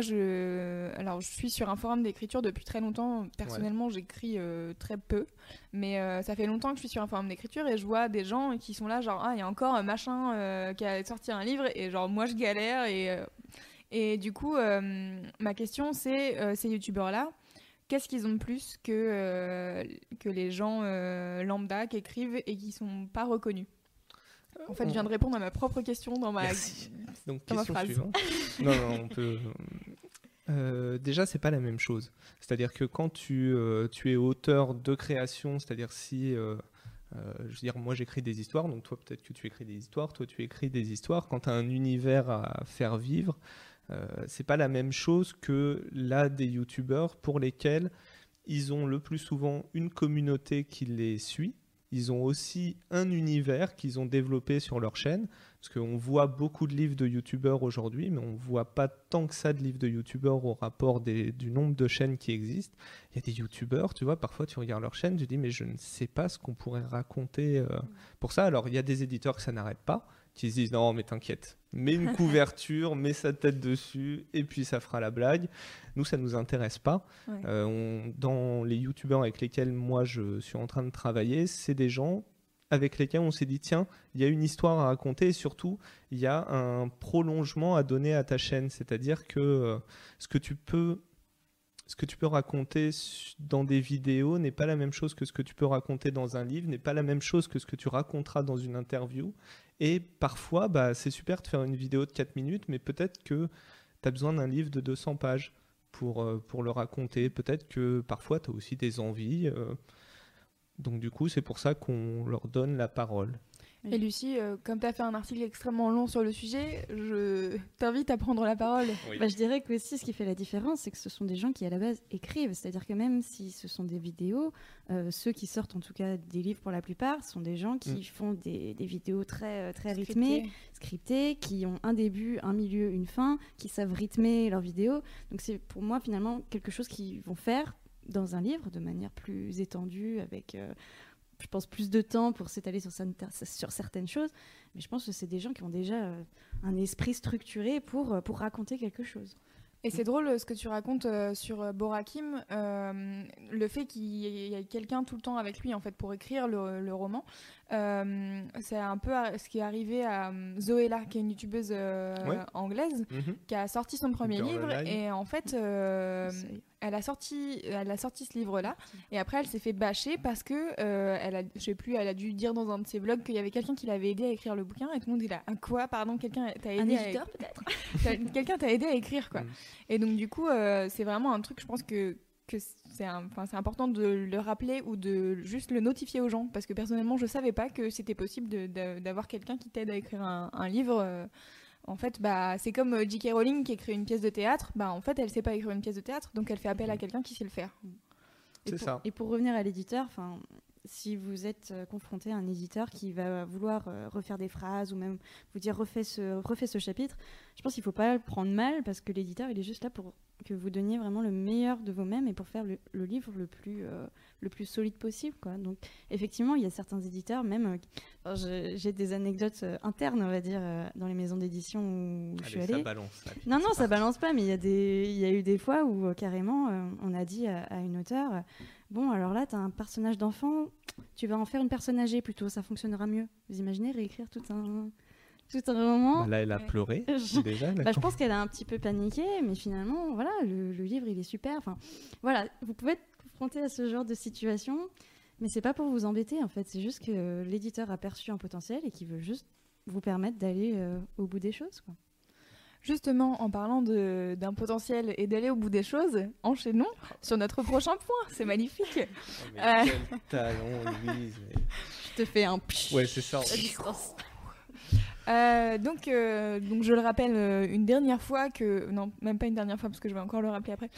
Je... Alors, je suis sur un forum d'écriture depuis très longtemps. Personnellement, j'écris euh, très peu. Mais euh, ça fait longtemps que je suis sur un forum d'écriture et je vois des gens qui sont là, genre, ah, il y a encore un machin euh, qui a sorti un livre. Et genre, moi, je galère. Et, et du coup, ma question, c'est ces youtubeurs-là, qu'est-ce qu'ils ont de plus que, que les gens lambda qui écrivent et qui sont pas reconnus? En fait, je viens de répondre à ma propre question dans ma. Merci. Donc, Dans ma question phrase. suivante. non, non, on peut. Euh, déjà, c'est pas la même chose. C'est-à-dire que quand tu, euh, tu es auteur de création, c'est-à-dire si. euh, euh, je veux dire, moi j'écris des histoires, donc toi peut-être que tu écris des histoires, toi tu écris des histoires. Quand tu as un univers à faire vivre, euh, c'est pas la même chose que là des youtubeurs pour lesquels ils ont le plus souvent une communauté qui les suit. Ils ont aussi un univers qu'ils ont développé sur leur chaîne. Parce qu'on voit beaucoup de livres de youtubeurs aujourd'hui, mais on voit pas tant que ça de livres de youtubeurs au rapport des- du nombre de chaînes qui existent. Il y a des youtubeurs, tu vois, parfois tu regardes leur chaîne, tu dis, mais je ne sais pas ce qu'on pourrait raconter euh, pour ça. Alors, il y a des éditeurs que ça n'arrête pas, qui se disent, non, mais t'inquiète, mets une couverture, mets sa tête dessus, et puis ça fera la blague. Nous, ça nous intéresse pas. Ouais. Euh, on- dans les youtubeurs avec lesquels moi je suis en train de travailler, c'est des gens avec lesquels on s'est dit tiens, il y a une histoire à raconter et surtout il y a un prolongement à donner à ta chaîne, c'est-à-dire que euh, ce que tu peux ce que tu peux raconter dans des vidéos n'est pas la même chose que ce que tu peux raconter dans un livre, n'est pas la même chose que ce que tu raconteras dans une interview. Et parfois, bah, c'est super de faire une vidéo de 4 minutes, mais peut-être que tu as besoin d'un livre de 200 pages pour, euh, pour le raconter. Peut-être que parfois, tu as aussi des envies. euh, donc du coup, c'est pour ça qu'on leur donne la parole. Et Lucie, euh, comme tu as fait un article extrêmement long sur le sujet, je t'invite à prendre la parole. Bah, je dirais que aussi, ce qui fait la différence, c'est que ce sont des gens qui, à la base, écrivent. C'est-à-dire que même si ce sont des vidéos, euh, ceux qui sortent en tout cas des livres pour la plupart, sont des gens qui Mm. font des, des vidéos très, euh, très rythmées, scriptées, qui ont un début, un milieu, une fin, qui savent rythmer leurs vidéos. Donc c'est pour moi finalement quelque chose qu'ils vont faire dans un livre de manière plus étendue, avec, euh, je pense, plus de temps pour s'étaler sur, certaines- sur certaines choses. Mais je pense que c'est des gens qui ont déjà euh, un esprit structuré pour, euh, pour raconter quelque chose. Et c'est drôle euh, ce que tu racontes euh, sur Borakim, euh, le fait qu'il y ait quelqu'un tout le temps avec lui en fait pour écrire le, le roman. Euh, c'est un peu ce qui est arrivé à Zoéla, qui est une youtubeuse euh, Ouais. anglaise, qui a sorti son premier livre et en fait euh, est. elle a sorti elle a sorti ce livre là et après elle s'est fait bâcher parce que euh, elle a je sais plus elle a dû dire dans un de ses blogs qu'il y avait quelqu'un qui l'avait aidé à écrire le bouquin et tout le monde dit là un quoi pardon quelqu'un t'a aidé Un à éditeur peut-être quelqu'un t'a aidé à écrire quoi. Mm. Et donc du coup euh, c'est vraiment un truc je pense que que c'est important de le rappeler ou de juste le notifier aux gens parce que personnellement je savais pas que c'était possible d'avoir quelqu'un qui t'aide à écrire un, un livre euh, en fait bah c'est comme euh, J.K. Rowling qui écrit une pièce de théâtre bah en fait elle sait pas écrire une pièce de théâtre donc elle fait appel à quelqu'un qui sait le faire Et pour, ça. Et pour revenir à l'éditeur, enfin, si vous êtes euh, confronté à un éditeur qui va vouloir euh, refaire des phrases ou même vous dire refais ce, refais ce chapitre, je pense qu'il ne faut pas le prendre mal parce que l'éditeur, il est juste là pour que vous donniez vraiment le meilleur de vous-même et pour faire le, le livre le plus, euh, le plus solide possible. Quoi. Donc, effectivement, il y a certains éditeurs, même, euh, j'ai des anecdotes euh, internes, on va dire, dans les maisons d'édition où je suis Allez, ça allée. balance. allez, Non, non, ça balance pas, mais il y, a des- il y a eu des fois où carrément on a dit à, à une auteure Bon, alors là, tu as un personnage d'enfant, tu vas en faire une personne âgée plutôt, ça fonctionnera mieux. Vous imaginez réécrire tout un, tout un roman Bah, Là, elle a Ouais. pleuré Je- déjà. bah, je pense qu'elle a un petit peu paniqué, mais finalement, voilà, le, le livre, il est super. Enfin, voilà, vous pouvez être confronté à ce genre de situation, mais c'est pas pour vous embêter, en fait. C'est juste que euh, l'éditeur a perçu un potentiel et qui veut juste vous permettre d'aller euh, au bout des choses. Quoi. Justement, en parlant de- d'un potentiel et d'aller au bout des choses, enchaînons sur notre prochain point. C'est magnifique. Oh, mais Euh. quel talent, Louise. mais- Je te fais un Ouais, c'est ça. à distance. Euh, donc, euh, donc, je le rappelle euh, une dernière fois que. Non, même pas une dernière fois parce que je vais encore le rappeler après.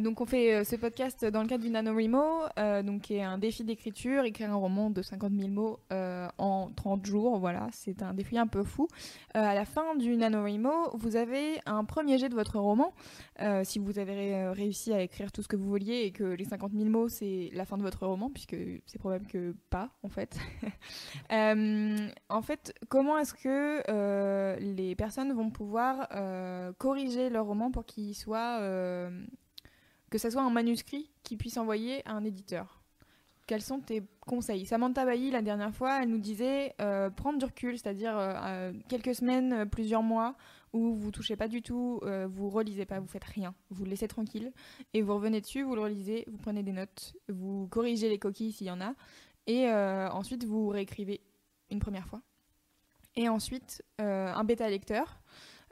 Donc, on fait ce podcast dans le cadre du NaNoWriMo, donc, qui est un défi d'écriture, écrire un roman de 50 000 mots en 30 jours. Voilà, c'est un défi un peu fou. À la fin du NaNoWriMo, vous avez un premier jet de votre roman. Si vous avez ré- réussi à écrire tout ce que vous vouliez et que les 50 000 mots, c'est la fin de votre roman, puisque c'est probable que pas, en fait. En fait, comment est-ce que euh, les personnes vont pouvoir euh, corriger leur roman pour qu'il soit euh, que ça soit un manuscrit qu'ils puissent envoyer à un éditeur Quels sont tes conseils? Samantha Bailly, la dernière fois, elle nous disait prendre du recul, c'est-à-dire quelques semaines, plusieurs mois, où vous touchez pas du tout, vous relisez pas, vous faites rien, vous le laissez tranquille, et vous revenez dessus, vous le relisez, vous prenez des notes, vous corrigez les coquilles s'il y en a, et ensuite vous réécrivez une première fois. Et ensuite, euh, un bêta lecteur.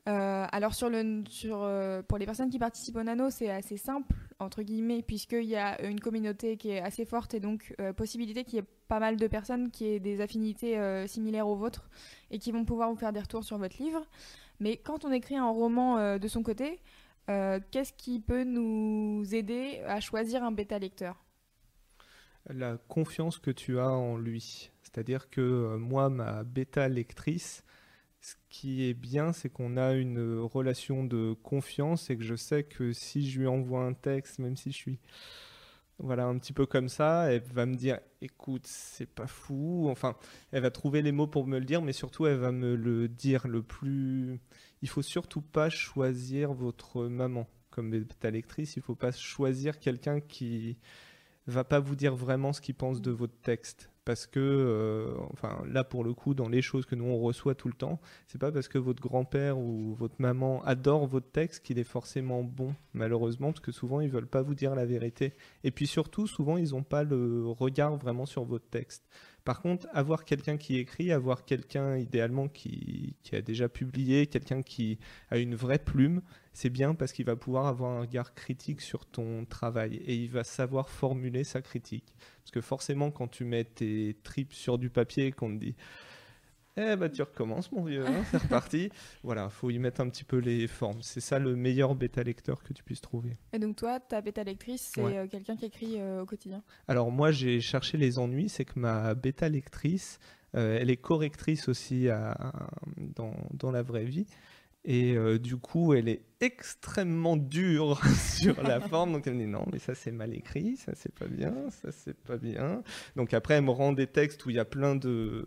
Euh, alors euh, pour les personnes qui participent au Nano, c'est assez simple, entre guillemets, puisqu'il y a une communauté qui est assez forte et donc possibilité qu'il y ait pas mal de personnes qui aient des affinités similaires aux vôtres et qui vont pouvoir vous faire des retours sur votre livre. Mais quand on écrit un roman de son côté, qu'est-ce qui peut nous aider à choisir un bêta lecteur? La confiance que tu as en lui. C'est-à-dire que euh, moi, ma bêta lectrice, ce qui est bien, c'est qu'on a une relation de confiance et que je sais que si je lui envoie un texte, même si je suis voilà un petit peu comme ça, elle va me dire écoute, c'est pas fou. Enfin, elle va trouver les mots pour me le dire, mais surtout elle va me le dire le plus. Il faut surtout pas choisir votre maman comme bêta lectrice. Il faut pas choisir quelqu'un qui va pas vous dire vraiment ce qu'il pense de votre texte. Parce que, euh, enfin, là pour le coup, dans les choses que nous on reçoit tout le temps, c'est pas parce que votre grand-père ou votre maman adore votre texte qu'il est forcément bon, malheureusement, parce que souvent ils veulent pas vous dire la vérité. Et puis surtout, souvent ils ont pas le regard vraiment sur votre texte. Par contre, avoir quelqu'un qui écrit, avoir quelqu'un idéalement qui, a déjà publié, quelqu'un qui a une vraie plume, c'est bien parce qu'il va pouvoir avoir un regard critique sur ton travail et il va savoir formuler sa critique. Parce que forcément, quand tu mets tes tripes sur du papier et qu'on te dit Eh bah tu recommences mon vieux, hein, c'est reparti. voilà, faut y mettre un petit peu les formes. C'est ça le meilleur bêta lecteur que tu puisses trouver. Et donc toi, ta bêta lectrice, c'est Ouais. euh, quelqu'un qui écrit euh, au quotidien? Alors moi j'ai cherché les ennuis, c'est que ma bêta lectrice, euh, elle est correctrice aussi à- dans, dans la vraie vie. Et euh, du coup, elle est extrêmement dure sur la forme. Donc elle me dit non, mais ça c'est mal écrit, ça c'est pas bien, ça c'est pas bien. Donc après, elle me rend des textes où il y a plein de,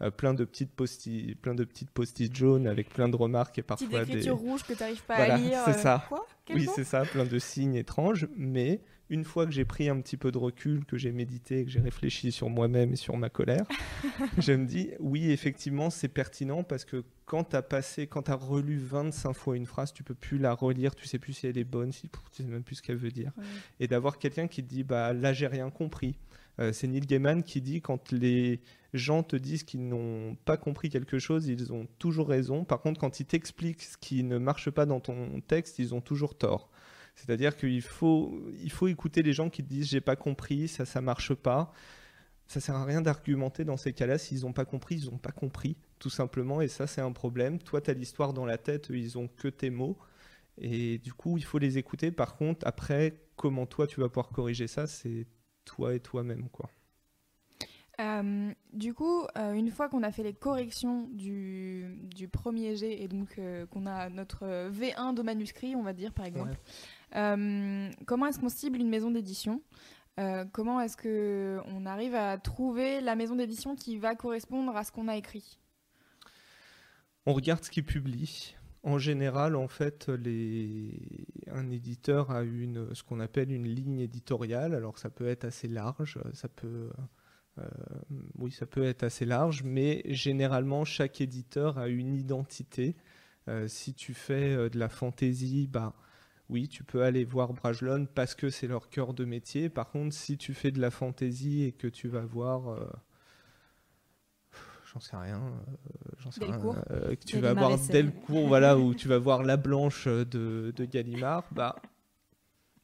euh, plein de petites post-it, plein de petites post-it jaunes avec plein de remarques et Petite parfois des. écriture rouge que tu n'arrives pas Voilà, à lire. c'est euh, ça. Quoi? Oui, c'est ça, plein de signes étranges. Mais une fois que j'ai pris un petit peu de recul, que j'ai médité, que j'ai réfléchi sur moi-même et sur ma colère, je me dis, oui, effectivement, c'est pertinent parce que quand tu as passé, quand tu as relu 25 fois une phrase, tu peux plus la relire, tu sais plus si elle est bonne, si, tu sais même plus ce qu'elle veut dire. Ouais. Et d'avoir quelqu'un qui te dit, bah là, j'ai rien compris. Euh, c'est Neil Gaiman qui dit quand les gens te disent qu'ils n'ont pas compris quelque chose, ils ont toujours raison. Par contre, quand ils t'expliquent ce qui ne marche pas dans ton texte, ils ont toujours tort. C'est-à-dire qu'il faut, il faut écouter les gens qui te disent j'ai pas compris, ça, ça marche pas. Ça sert à rien d'argumenter dans ces cas-là. S'ils n'ont pas compris, ils n'ont pas compris, tout simplement. Et ça, c'est un problème. Toi, tu as l'histoire dans la tête, ils ont que tes mots. Et du coup, il faut les écouter. Par contre, après, comment toi, tu vas pouvoir corriger ça, c'est toi et toi-même, quoi. Euh, du coup, euh, une fois qu'on a fait les corrections du, du premier jet et donc euh, qu'on a notre euh, V1 de manuscrit, on va dire par exemple, comment est-ce qu'on cible une maison d'édition? Comment est-ce que on arrive à trouver la maison d'édition qui va correspondre à ce qu'on a écrit? On regarde ce qu'il publie. En général, en fait, un éditeur a une, ce qu'on appelle une ligne éditoriale. Alors, ça peut être assez large, ça peut, euh, oui, ça peut être assez large, mais généralement, chaque éditeur a une identité. Euh, si tu fais euh, de la fantaisie, bah, oui, tu peux aller voir Brajlon parce que c'est leur cœur de métier. Par contre, si tu fais de la fantaisie et que tu vas voir, j'en sais rien, euh, j'en sais rien, euh, que tu vas voir. Delcourt, voilà, où tu vas voir la blanche de, de Gallimard, bah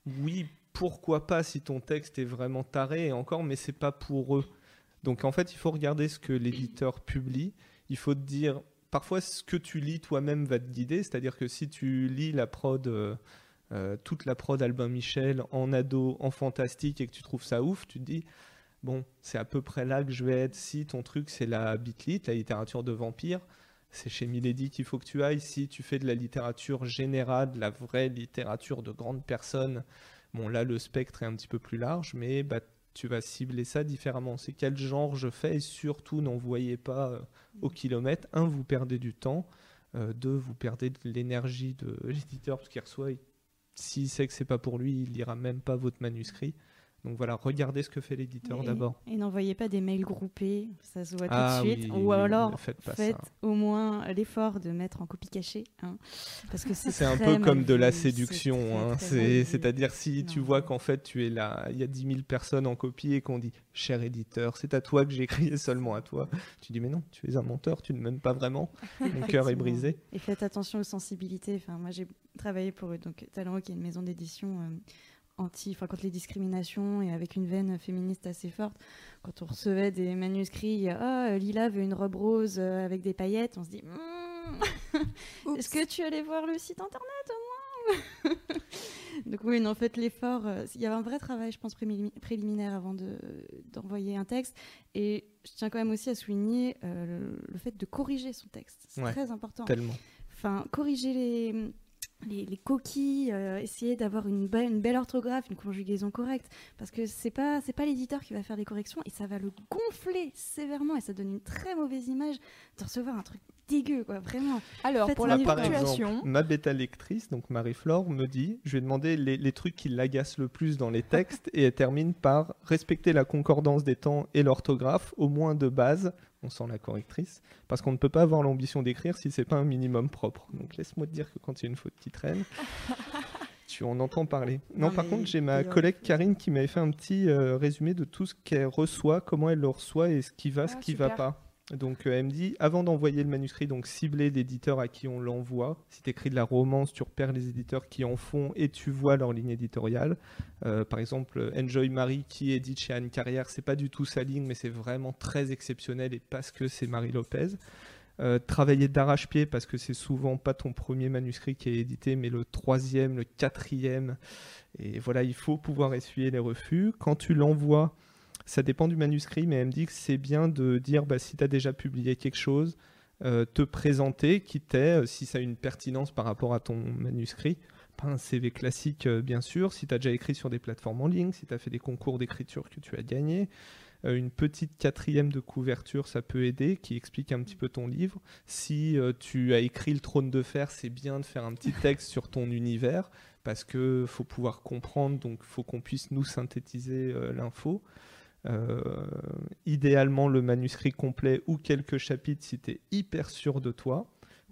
oui, pourquoi pas si ton texte est vraiment taré et encore, mais c'est pas pour eux. Donc en fait, il faut regarder ce que l'éditeur publie. Il faut te dire, parfois ce que tu lis toi-même va te guider. C'est-à-dire que si tu lis la prod, euh, euh, toute la prod Albin Michel en ado, en fantastique et que tu trouves ça ouf, tu te dis, bon, c'est à peu près là que je vais être. Si ton truc c'est la bitlit, la littérature de vampire, c'est chez Milady qu'il faut que tu ailles. Si tu fais de la littérature générale, de la vraie littérature de grandes personnes, bon là le spectre est un petit peu plus large, mais bah, tu vas cibler ça différemment. C'est quel genre je fais et surtout n'envoyez pas euh, au kilomètre. Un, vous perdez du temps. Euh, deux, vous perdez de l'énergie de l'éditeur parce qu'il reçoit. il- S'il sait que c'est pas pour lui, il lira même pas votre manuscrit. Donc voilà, regardez ce que fait l'éditeur d'abord. Et n'envoyez pas des mails groupés, ça se voit Ah tout de suite. oui, Ou oui, alors, faites pas faites au moins l'effort de mettre en copie cachée. hein, parce que c'est un peu comme de la séduction. hein. C'est-à-dire si tu vois qu'en fait tu es là, il y a 10 000 personnes en copie et qu'on dit cher éditeur, c'est à toi que j'ai écrit et seulement à toi. Tu dis mais non, tu es un menteur, tu ne m'aimes pas vraiment. Mon cœur est brisé. Et faites attention aux sensibilités. Enfin, moi, j'ai travaillé pour eux. Donc, Talent, qui est une maison d'édition euh, anti, enfin, contre les discriminations et avec une veine féministe assez forte. Quand on recevait des manuscrits, ah, Lila veut une robe rose euh, avec des paillettes, on se dit, Hmm, est-ce que tu allais voir le site internet au moins? Donc oui, non, faites l'effort. euh, Il y avait un vrai travail, je pense, préliminaire avant de- d'envoyer un texte. Et je tiens quand même aussi à souligner euh, le, le fait de corriger son texte. C'est Ouais. très important. Tellement. Enfin, corriger les, les, les coquilles, euh, essayer d'avoir une, belle- une belle orthographe, une conjugaison correcte. Parce que c'est pas, c'est pas l'éditeur qui va faire les corrections et ça va le gonfler sévèrement et ça donne une très mauvaise image de recevoir un truc dégueu, quoi, vraiment. Alors, Faites pour la ponctuation, ma bêta lectrice, donc Marie-Flore, me dit, je lui ai demandé les, les trucs qui l'agacent le plus dans les textes et elle termine par respecter la concordance des temps et l'orthographe, au moins de base. On sent la correctrice, parce qu'on ne peut pas avoir l'ambition d'écrire si c'est pas un minimum propre. Donc laisse-moi te dire que quand il y a une faute qui traîne, tu en entends parler. Non, Non, par contre, j'ai ma collègue Karine qui m'avait fait un petit euh, résumé de tout ce qu'elle reçoit, comment elle le reçoit et ce qui va, ce Ah, qui va super. pas. Donc euh, elle me dit, avant d'envoyer le manuscrit, donc cibler l'éditeur à qui on l'envoie. Si tu écris de la romance, tu repères les éditeurs qui en font et tu vois leur ligne éditoriale. Euh, par exemple, Enjoy Marie qui édite chez Anne Carrière, c'est pas du tout sa ligne, mais c'est vraiment très exceptionnel et parce que c'est Marie Lopez. Euh, travailler d'arrache-pied parce que c'est souvent pas ton premier manuscrit qui est édité, mais le troisième, le quatrième. Et voilà, il faut pouvoir essuyer les refus. Quand tu l'envoies, ça dépend du manuscrit, mais elle me dit que c'est bien de dire bah, si tu as déjà publié quelque chose, euh, te présenter, quitte à, euh, si ça a une pertinence par rapport à ton manuscrit. Pas un CV classique, euh, bien sûr. Si tu as déjà écrit sur des plateformes en ligne, si tu as fait des concours d'écriture que tu as gagné. Une petite quatrième de couverture, ça peut aider, qui explique un petit peu ton livre. Si tu as écrit Le Trône de Fer, c'est bien de faire un petit texte sur ton univers, parce que faut pouvoir comprendre, donc faut qu'on puisse nous synthétiser l'info. Euh, idéalement le manuscrit complet ou quelques chapitres si tu es hyper sûr de toi.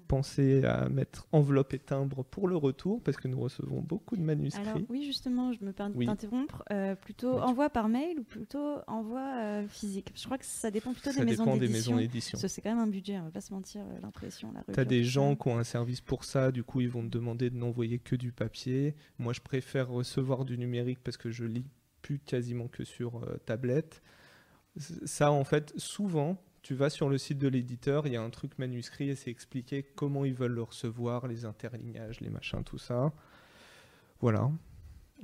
Pensez à mettre enveloppe et timbre pour le retour parce que nous recevons beaucoup de manuscrits. Alors oui, justement, je me permets Oui. de t'interrompre. Euh, plutôt Oui, tu- envoi par mail ou plutôt envoi euh, physique? Je crois que ça dépend plutôt Ça des maisons dépend des maisons d'édition. c'est quand même un budget, on va pas se mentir, l'impression, T'as revue, des gens qui ont un service pour ça, du coup ils vont te demander de n'envoyer que du papier. Moi je préfère recevoir du numérique parce que je lis plus quasiment que sur euh, tablette. Ça en fait, souvent, tu vas sur le site de l'éditeur, il y a un truc manuscrit et c'est expliqué comment ils veulent le recevoir, les interlignages, les machins, tout ça. Voilà.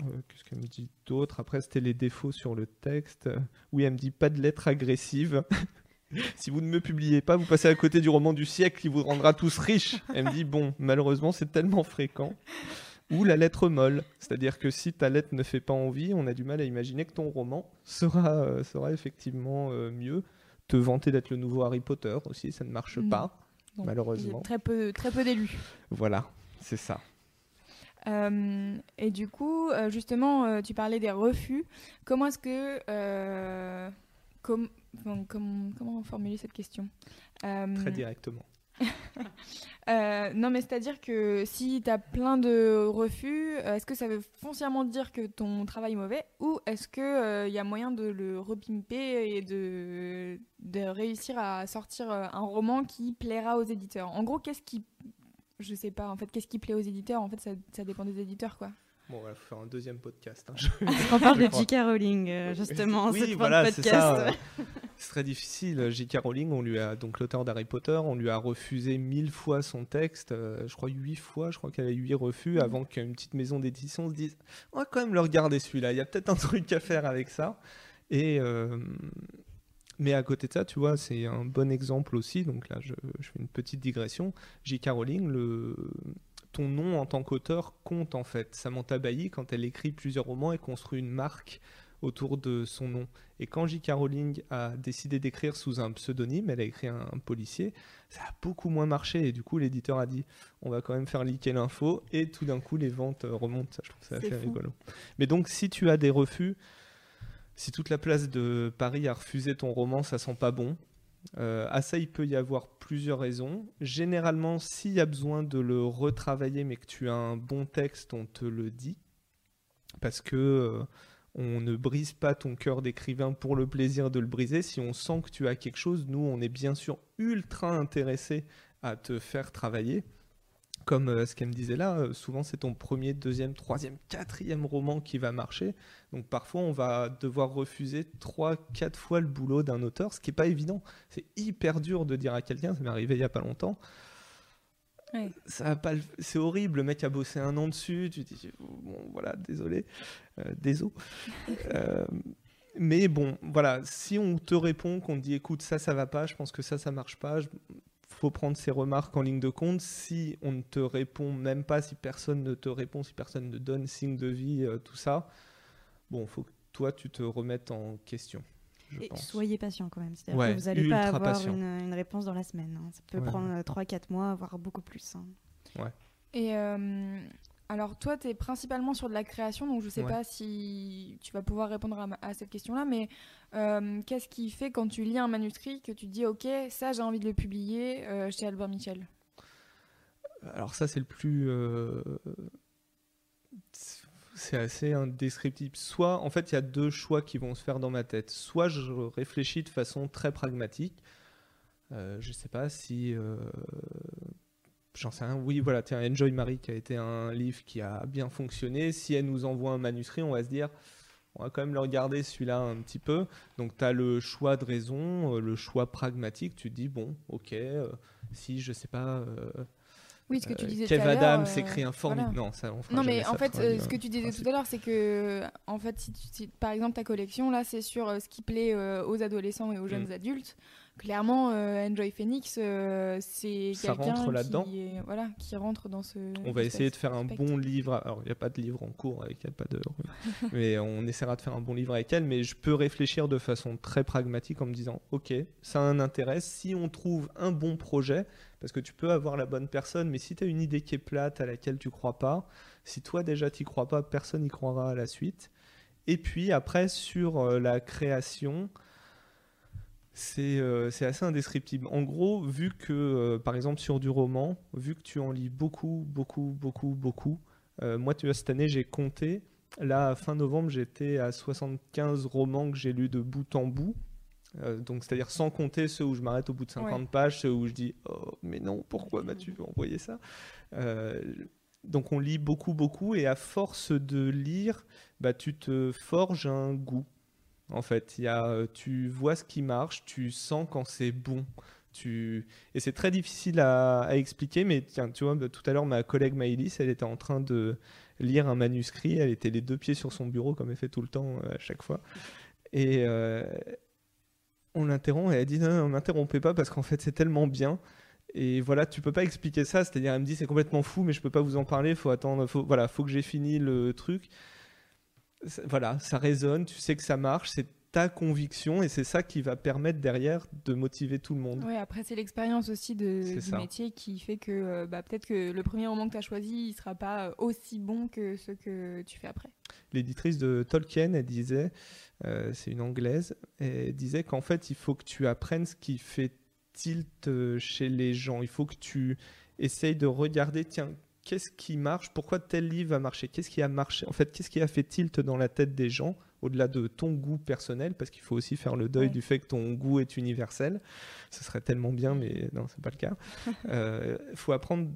Euh, Qu'est-ce qu'elle me dit d'autre? Après, c'était les défauts sur le texte. Oui, elle me dit pas de lettres agressives. si vous ne me publiez pas, vous passez à côté du roman du siècle qui vous rendra tous riches. Elle me dit bon, malheureusement, c'est tellement fréquent. Ou la lettre molle, c'est-à-dire que si ta lettre ne fait pas envie, on a du mal à imaginer que ton roman sera, euh, sera effectivement euh, mieux. Te vanter d'être le nouveau Harry Potter aussi, ça ne marche Non. pas, malheureusement. Très peu, très peu d'élus. Voilà, c'est ça. Euh, et du coup, justement, tu parlais des refus. Comment est-ce que. com- enfin, com- comment formuler cette question? Très directement. euh, Non, mais c'est-à-dire que si tu as plein de refus, euh, est-ce que ça veut foncièrement dire que ton travail est mauvais ou est-ce qu'il y a moyen de le repimper et de, réussir à sortir euh, un roman qui plaira aux éditeurs? En gros, qu'est-ce qui. Je sais pas, en fait, qu'est-ce qui plaît aux éditeurs? En fait, ça dépend des éditeurs, quoi. Bon, il faut faire un deuxième podcast. hein. Je- On parle de. J.K. Rowling, euh, justement, oui, cette voilà, de c'est podcast. ça. euh, C'est très difficile. J.K. Rowling, on lui a donc l'auteur d'Harry Potter, on lui a refusé mille fois son texte. euh, je crois huit fois. Je crois qu'elle a eu huit refus avant qu'une petite maison d'édition se dise on va quand même le regarder celui-là. Il y a peut-être un truc à faire avec ça. Et euh, mais à côté de ça, tu vois, c'est un bon exemple aussi. Donc là, je, je fais une petite digression. J.K. Rowling, le ton nom en tant qu'auteur compte en fait. Samantha Bailly, quand elle écrit plusieurs romans, elle construit une marque autour de son nom. Et quand J.K. Rowling a décidé d'écrire sous un pseudonyme, elle a écrit un, un policier, ça a beaucoup moins marché. Et du coup, l'éditeur a dit on va quand même faire leaker l'info. Et tout d'un coup, les ventes euh, remontent. Ça, je trouve ça C'est assez fou. rigolo. Mais donc, si tu as des refus, si toute la place de Paris a refusé ton roman, ça sent pas bon. Euh, à ça, il peut y avoir plusieurs raisons. Généralement, s'il y a besoin de le retravailler, mais que tu as un bon texte, on te le dit. Parce que euh, on ne brise pas ton cœur d'écrivain pour le plaisir de le briser. Si on sent que tu as quelque chose, nous, on est bien sûr ultra intéressé à te faire travailler. Comme euh, ce qu'elle me disait là, euh, souvent c'est ton premier, deuxième, troisième, quatrième roman qui va marcher. Donc parfois on va devoir refuser trois, quatre fois le boulot d'un auteur, ce qui n'est pas évident. C'est hyper dur de dire à quelqu'un, ça m'est arrivé il n'y a pas longtemps. Ouais. Ça va pas le- C'est horrible, le mec a bossé un an dessus, tu dis, bon voilà, désolé, euh, désolé. Mais bon, voilà, si on te répond, qu'on te dit écoute, ça, ça va pas, je pense que ça, ça marche pas, je- faut prendre ces remarques en ligne de compte. Si on ne te répond même pas, si personne ne te répond, si personne ne donne signe de vie, euh, tout ça, bon, faut que toi, tu te remettes en question. Je Et pense. soyez patient quand même. C'est-à-dire Ouais, que vous n'allez pas avoir une, une réponse dans la semaine. hein. Ça peut Ouais, prendre 3-4 mois, voire beaucoup plus. hein. Et euh, alors, toi, tu es principalement sur de la création, donc je sais Ouais. pas si tu vas pouvoir répondre à, ma- à cette question-là, mais euh, qu'est-ce qui fait quand tu lis un manuscrit que tu te dis, ok, ça, j'ai envie de le publier euh, chez Albert Michel? Alors ça, c'est le plus... euh, C'est assez indescriptible. Soit, en fait, il y a deux choix qui vont se faire dans ma tête. Soit je réfléchis de façon très pragmatique. Je sais pas si... J'en sais rien. Oui, voilà, tiens, Enjoy Marie, qui a été un livre qui a bien fonctionné. Si elle nous envoie un manuscrit, on va se dire, on va quand même le regarder celui-là un petit peu. Donc, tu as le choix de raison, euh, le choix pragmatique. Tu te dis, bon, ok, euh, si, je sais pas... euh, Oui, ce que tu disais Kev tout à l'heure. Adams écrit un formidable. voilà. Non, ça, on fera Non, mais en fait, ce que tu disais principe. tout à l'heure, c'est que, en fait, si, tu- si, par exemple ta collection là, c'est sur ce qui plaît aux adolescents et aux jeunes Mm. adultes. Clairement, euh, Enjoy Phoenix, euh, c'est quelqu'un qui, est- voilà, qui rentre dans ce. On va essayer de faire un spectre. bon livre. Alors, il n'y a pas de livre en cours avec elle, pas de. mais on essaiera de faire un bon livre avec elle. Mais je peux réfléchir de façon très pragmatique en me disant Ok, ça a un intérêt. Si on trouve un bon projet, parce que tu peux avoir la bonne personne, mais si tu as une idée qui est plate, à laquelle tu crois pas, si toi déjà tu crois pas, personne n'y croira à la suite. Et puis après, sur euh, la création. C'est euh, c'est assez indescriptible. En gros, vu que, euh, par exemple, sur du roman, vu que tu en lis beaucoup, beaucoup, beaucoup, beaucoup, euh, moi, tu vois, cette année, j'ai compté. Là, fin novembre, j'étais à 75 romans que j'ai lus de bout en bout. Donc, c'est-à-dire sans compter ceux où je m'arrête au bout de 50 Ouais. pages, ceux où je dis Oh, mais non, pourquoi m'as-tu envoyé ça? Donc, on lit beaucoup, beaucoup, et à force de lire, bah, tu te forges un goût. En fait, il y a, euh, tu vois ce qui marche, tu sens quand c'est bon. Tu... Et c'est très difficile à, expliquer, mais tiens, tu vois, bah, tout à l'heure, ma collègue Maëlys, elle était en train de lire un manuscrit. Elle était les deux pieds sur son bureau, comme elle fait tout le temps euh, à chaque fois. Et euh, on l'interrompt et elle dit non, non, m'interrompez pas parce qu'en fait c'est tellement bien. Et voilà, tu peux pas expliquer ça. C'est-à-dire, elle me dit c'est complètement fou, mais je peux pas vous en parler. Faut attendre. Voilà, faut que j'ai fini le truc. Voilà, ça résonne. Tu sais que ça marche. C'est ta conviction et c'est ça qui va permettre derrière de motiver tout le monde. Ouais, après, c'est l'expérience aussi de, du ça. métier qui fait que euh, bah, peut-être que le premier roman que tu as choisi, il sera pas aussi bon que ceux que tu fais après. L'éditrice de Tolkien, elle disait, euh, c'est une anglaise, elle disait qu'en fait, il faut que tu apprennes ce qui fait tilt chez les gens. Il faut que tu essayes de regarder, tiens, qu'est-ce qui marche? Pourquoi tel livre a marché Qu'est-ce qui a marché? En fait, qu'est-ce qui a fait tilt dans la tête des gens au-delà de ton goût personnel, parce qu'il faut aussi faire le deuil Ouais. du fait que ton goût est universel. Ce serait tellement bien, mais non, c'est pas le cas. Il faut apprendre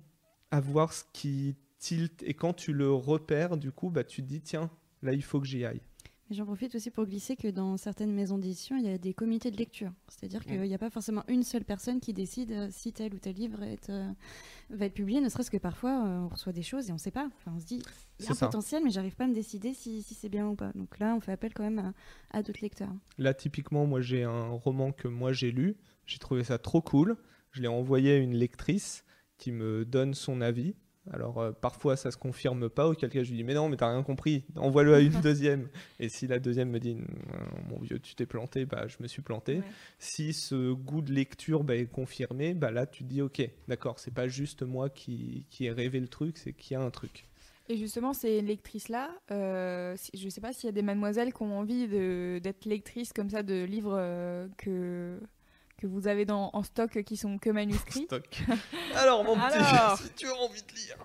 à voir ce qui tilt, et quand tu le repères, du coup, bah, tu te dis, tiens, là, il faut que j'y aille. Et J'en profite aussi pour glisser que dans certaines maisons d'édition, il y a des comités de lecture. C'est-à-dire qu'il n'y a pas forcément une seule personne qui décide euh, si tel ou tel livre est, euh, va être publié, ne serait-ce que parfois euh, on reçoit des choses et on ne sait pas. Enfin, on se dit, il y a un ça. potentiel, mais j'arrive pas à me décider si, si c'est bien ou pas. Donc là, on fait appel quand même à, à d'autres lecteurs. Là, typiquement, moi, j'ai un roman que moi j'ai lu. J'ai trouvé ça trop cool. Je l'ai envoyé à une lectrice qui me donne son avis. Alors, euh, parfois, ça se confirme pas, auquel cas je lui dis Mais non, mais t'as rien compris, envoie-le à une deuxième. Et si la deuxième me dit Non, Mon vieux, tu t'es planté, bah, je me suis planté. Ouais. Si ce goût de lecture bah, est confirmé, bah, là, tu te dis Ok, d'accord, c'est pas juste moi qui, qui ai rêvé le truc, c'est qu'il y a un truc. Et justement, ces lectrices-là, euh, si- je sais pas s'il y a des mademoiselles qui ont envie d'être lectrices comme ça de livres euh, que, que vous avez dans, en stock qui sont que manuscrits. Stock. Alors, mon Alors. petit, si tu as envie de lire.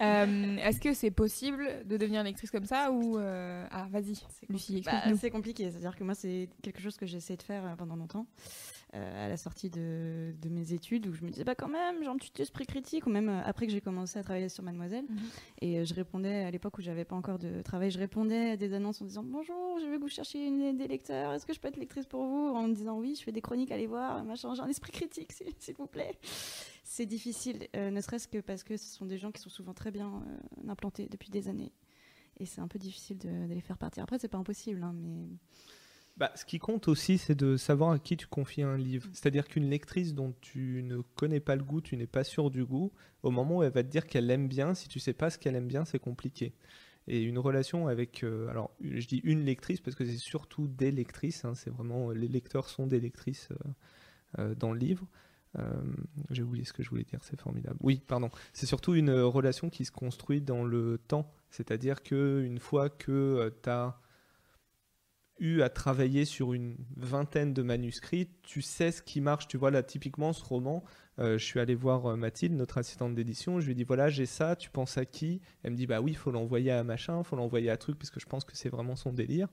Euh, Est-ce que c'est possible de devenir lectrice comme ça ou euh, ah vas-y Lucie Bah, c'est compliqué. C'est-à-dire que moi, c'est quelque chose que j'ai essayé de faire euh, pendant longtemps, euh, à la sortie de, de mes études, où je me disais, bah quand même, j'ai un petit esprit critique, ou même euh, après que j'ai commencé à travailler sur Mademoiselle. Mhm. Et euh, je répondais, à l'époque où j'avais pas encore de travail, je répondais à des annonces en disant, bonjour, je vais vous chercher une, des lecteurs, est-ce que je peux être lectrice pour vous? En me disant, oui, je fais des chroniques, allez voir, machin, j'ai un esprit critique, s'il s'il vous plaît. C'est difficile, euh, ne serait-ce que parce que ce sont des gens qui sont souvent très bien euh, implantés depuis des années. Et c'est un peu difficile de, de les faire partir. Après, c'est pas impossible, hein, mais Bah, ce qui compte aussi, c'est de savoir à qui tu confies un livre. C'est-à-dire qu'une lectrice dont tu ne connais pas le goût, tu n'es pas sûr du goût, au moment où elle va te dire qu'elle aime bien, si tu sais pas ce qu'elle aime bien, c'est compliqué. Et une relation avec, euh, alors je dis une lectrice parce que c'est surtout des lectrices, hein, c'est vraiment les lecteurs sont des lectrices euh, euh, dans le livre. Euh, J'ai oublié ce que je voulais dire, c'est formidable. Oui, pardon. C'est surtout une euh, relation qui se construit dans le temps. C'est-à-dire que une fois que tu as eu à travailler sur une vingtaine de manuscrits, tu sais ce qui marche. Tu vois, là, typiquement, ce roman, euh, je suis allé voir euh, Mathilde, notre assistante d'édition, je lui ai dit, voilà, j'ai ça, tu penses à qui? Elle me dit, bah oui, il faut l'envoyer à machin, il faut l'envoyer à truc, parce que je pense que c'est vraiment son délire.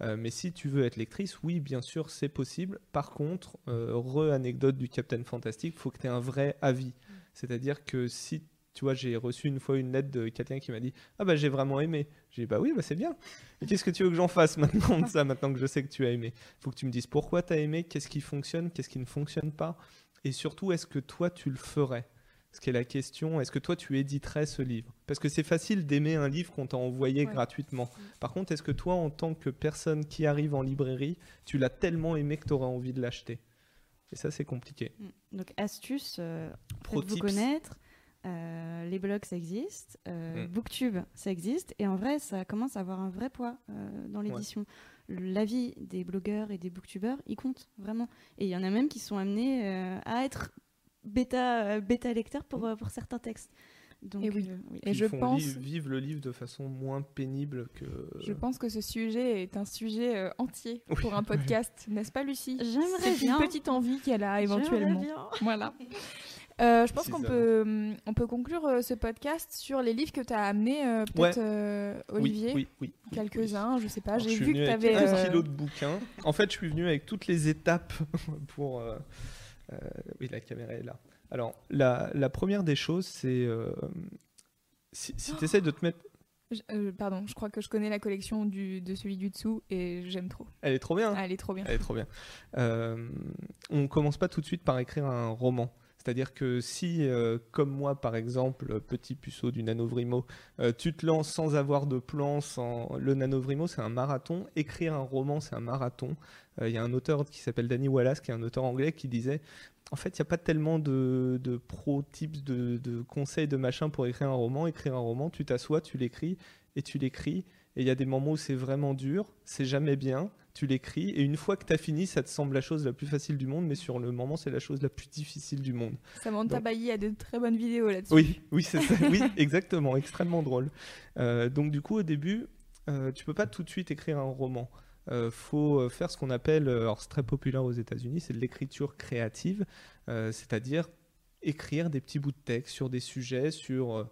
Euh, mais si tu veux être lectrice, oui, bien sûr, c'est possible. Par contre, euh, re-anecdote du Captain Fantastic, il faut que tu aies un vrai avis. C'est-à-dire que si, tu vois, j'ai reçu une fois une lettre de quelqu'un qui m'a dit Ah bah j'ai vraiment aimé. J'ai dit Bah oui, bah c'est bien. Et qu'est-ce que tu veux que j'en fasse maintenant de ça, maintenant que je sais que tu as aimé? Faut que tu me dises pourquoi tu as aimé, qu'est-ce qui fonctionne, qu'est-ce qui ne fonctionne pas. Et surtout, est-ce que toi, tu le ferais? Ce qui est la question, est-ce que toi, tu éditerais ce livre? Parce que c'est facile d'aimer un livre qu'on t'a envoyé Ouais. gratuitement. Par contre, est-ce que toi, en tant que personne qui arrive en librairie, tu l'as tellement aimé que tu aurais envie de l'acheter? Et ça, c'est compliqué. Mm. Donc, astuce, euh, Pro tips. connaître. Euh, les blogs, ça existe. Euh, Mm. Booktube, ça existe. Et en vrai, ça commence à avoir un vrai poids euh, dans l'édition. L'avis des blogueurs et des booktubeurs, il compte vraiment. Et il y en a même qui sont amenés euh, à être bêta, euh, bêta lecteurs pour, pour certains textes. Donc, Et oui. euh, oui. Et je pense, vivre le livre de façon moins pénible que. je pense que ce sujet est un sujet euh, entier Oui. pour un podcast, n'est-ce pas Lucie? J'aimerais C'est une bien. petite envie qu'elle a J'aimerais éventuellement. bien. Voilà. Euh, je pense qu'on peut, hum, on peut conclure euh, ce podcast sur les livres que tu as amenés, euh, peut-être Olivier? Oui, oui, Quelques-uns, je sais pas. J'ai vu que tu avais. un kilo de bouquins. En fait, je suis venu avec toutes les étapes pour. oui, la caméra est là. Alors, la, la première des choses, c'est. si si tu essaies de te mettre. pardon, je crois que je connais la collection du, de celui du dessous et j'aime trop. Elle est trop bien. Ah, elle est trop bien. Elle est trop bien. On commence pas tout de suite par écrire un roman. C'est-à-dire que si, euh, comme moi par exemple, petit puceau du Nanovrimo, euh, tu te lances sans avoir de plan, sans... le Nanovrimo c'est un marathon, écrire un roman c'est un marathon. Euh, Il y a un auteur qui s'appelle Danny Wallace, qui est un auteur anglais, qui disait en fait, il n'y a pas tellement de, de pro tips, de, de conseils, de machin pour écrire un roman. Écrire un roman, tu t'assois, tu l'écris et tu l'écris. Et il y a des moments où c'est vraiment dur, c'est jamais bien, tu l'écris. Et une fois que tu as fini, ça te semble la chose la plus facile du monde, mais sur le moment, c'est la chose la plus difficile du monde. Samantha Donc- Bailly a de très bonnes vidéos là-dessus. Oui, oui, c'est ça. Oui, exactement, extrêmement drôle. Euh, donc du coup, au début, euh, tu peux pas tout de suite écrire un roman. Euh, faut euh, faire ce qu'on appelle, euh, alors c'est très populaire aux États-Unis, c'est de l'écriture créative, c'est-à-dire écrire des petits bouts de texte sur des sujets, sur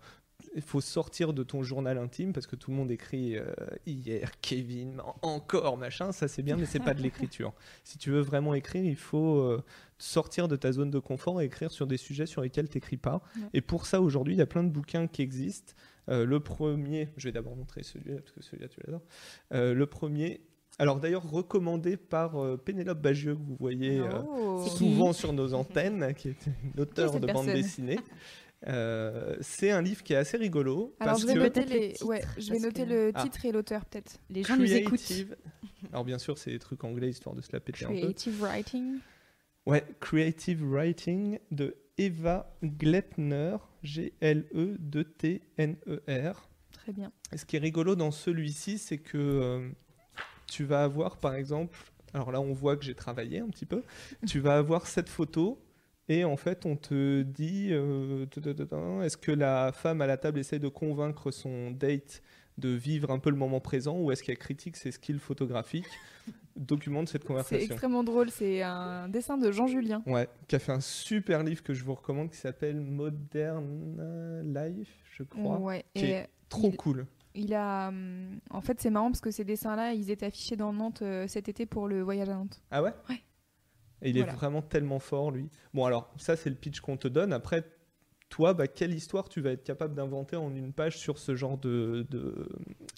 il faut sortir de ton journal intime parce que tout le monde écrit euh, hier Kevin encore machin ça c'est bien mais c'est pas de l'écriture si tu veux vraiment écrire il faut euh, sortir de ta zone de confort et écrire sur des sujets sur lesquels tu n'écris pas Ouais. et pour ça aujourd'hui il y a plein de bouquins qui existent Euh, le premier je vais d'abord montrer celui-là parce que celui-là tu l'adores Euh, le premier alors d'ailleurs recommandé par euh, Pénélope Bagieux que vous voyez euh, Oh. Souvent sur nos antennes, qui est une auteure de bande personne? dessinée. Euh, c'est un livre qui est assez rigolo. Alors parce je vais que noter, le les... titre, ouais, je vais parce noter que- le Ah. titre et l'auteur peut-être. Les gens nous écoutent. Creative- Alors bien sûr, c'est des trucs anglais histoire de se la péter un peu. Creative Writing. Ouais, Creative Writing de Eva Glettner, G-L-E-D-T-N-E-R. Très bien. Et ce qui est rigolo dans celui-ci, c'est que euh, tu vas avoir, par exemple, alors là on voit que j'ai travaillé un petit peu, tu vas avoir cette photo et en fait on te dit, euh, est-ce que la femme à la table essaie de convaincre son date de vivre un peu le moment présent ou est-ce qu'elle critique ses skills photographiques Documente cette C'est conversation. extrêmement drôle. C'est un dessin de Jean Julien. Ouais, qui a fait un super livre que je vous recommande qui s'appelle Modern Life, je crois. Ouais. Qui Et est Trop il- cool. il a. hum, En fait, c'est marrant parce que ces dessins-là, ils étaient affichés dans Nantes euh, cet été pour le voyage à Nantes. Ah ouais? Ouais. Et il est vraiment tellement fort, lui. Bon, alors, ça, c'est le pitch qu'on te donne. Après, toi, bah, quelle histoire tu vas être capable d'inventer en une page sur ce genre de, de-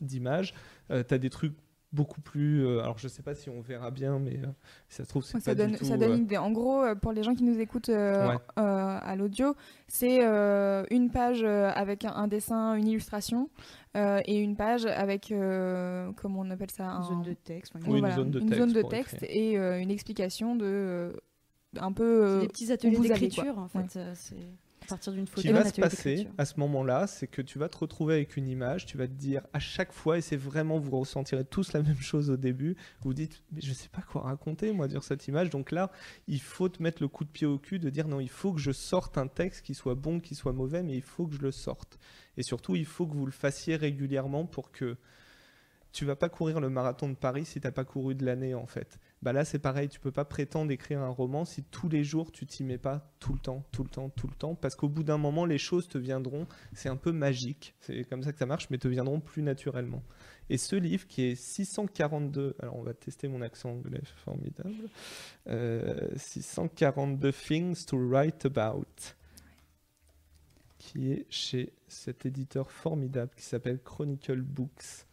d'image? Euh, T'as des trucs beaucoup plus. euh, alors, je sais pas si on verra bien, mais euh, si ça se trouve, c'est Ouais, ça, pas donne, du tout. ça donne euh, une idée. En gros, pour les gens qui nous écoutent euh, Ouais. euh, à l'audio, c'est euh, une page avec un, un dessin, une illustration, euh, et une page avec, euh, comment on appelle ça Une un- zone de texte. enfin, Oui, une voilà, zone de une texte zone de texte écrire. et euh, une explication de euh, un peu. Euh, des petits ateliers d'écriture en fait. Ouais. À partir d'une photo. qui va se passer à ce moment-là, c'est que tu vas te retrouver avec une image, tu vas te dire à chaque fois, et c'est vraiment, vous ressentirez tous la même chose au début, vous vous dites, mais je sais pas quoi raconter, moi, dire cette image. Donc là, il faut te mettre le coup de pied au cul, de dire non, il faut que je sorte un texte qui soit bon, qui soit mauvais, mais il faut que je le sorte. Et surtout, il faut que vous le fassiez régulièrement pour que tu vas pas courir le marathon de Paris si t'as pas couru de l'année en fait. Bah là c'est pareil, tu peux pas prétendre écrire un roman si tous les jours tu t'y mets pas tout le temps, tout le temps, tout le temps, parce qu'au bout d'un moment les choses te viendront. C'est un peu magique, c'est comme ça que ça marche, mais te viendront plus naturellement. Et ce livre qui est 642, alors on va tester mon accent anglais formidable, euh, 642 things to write about, qui est chez cet éditeur formidable qui s'appelle Chronicle Books.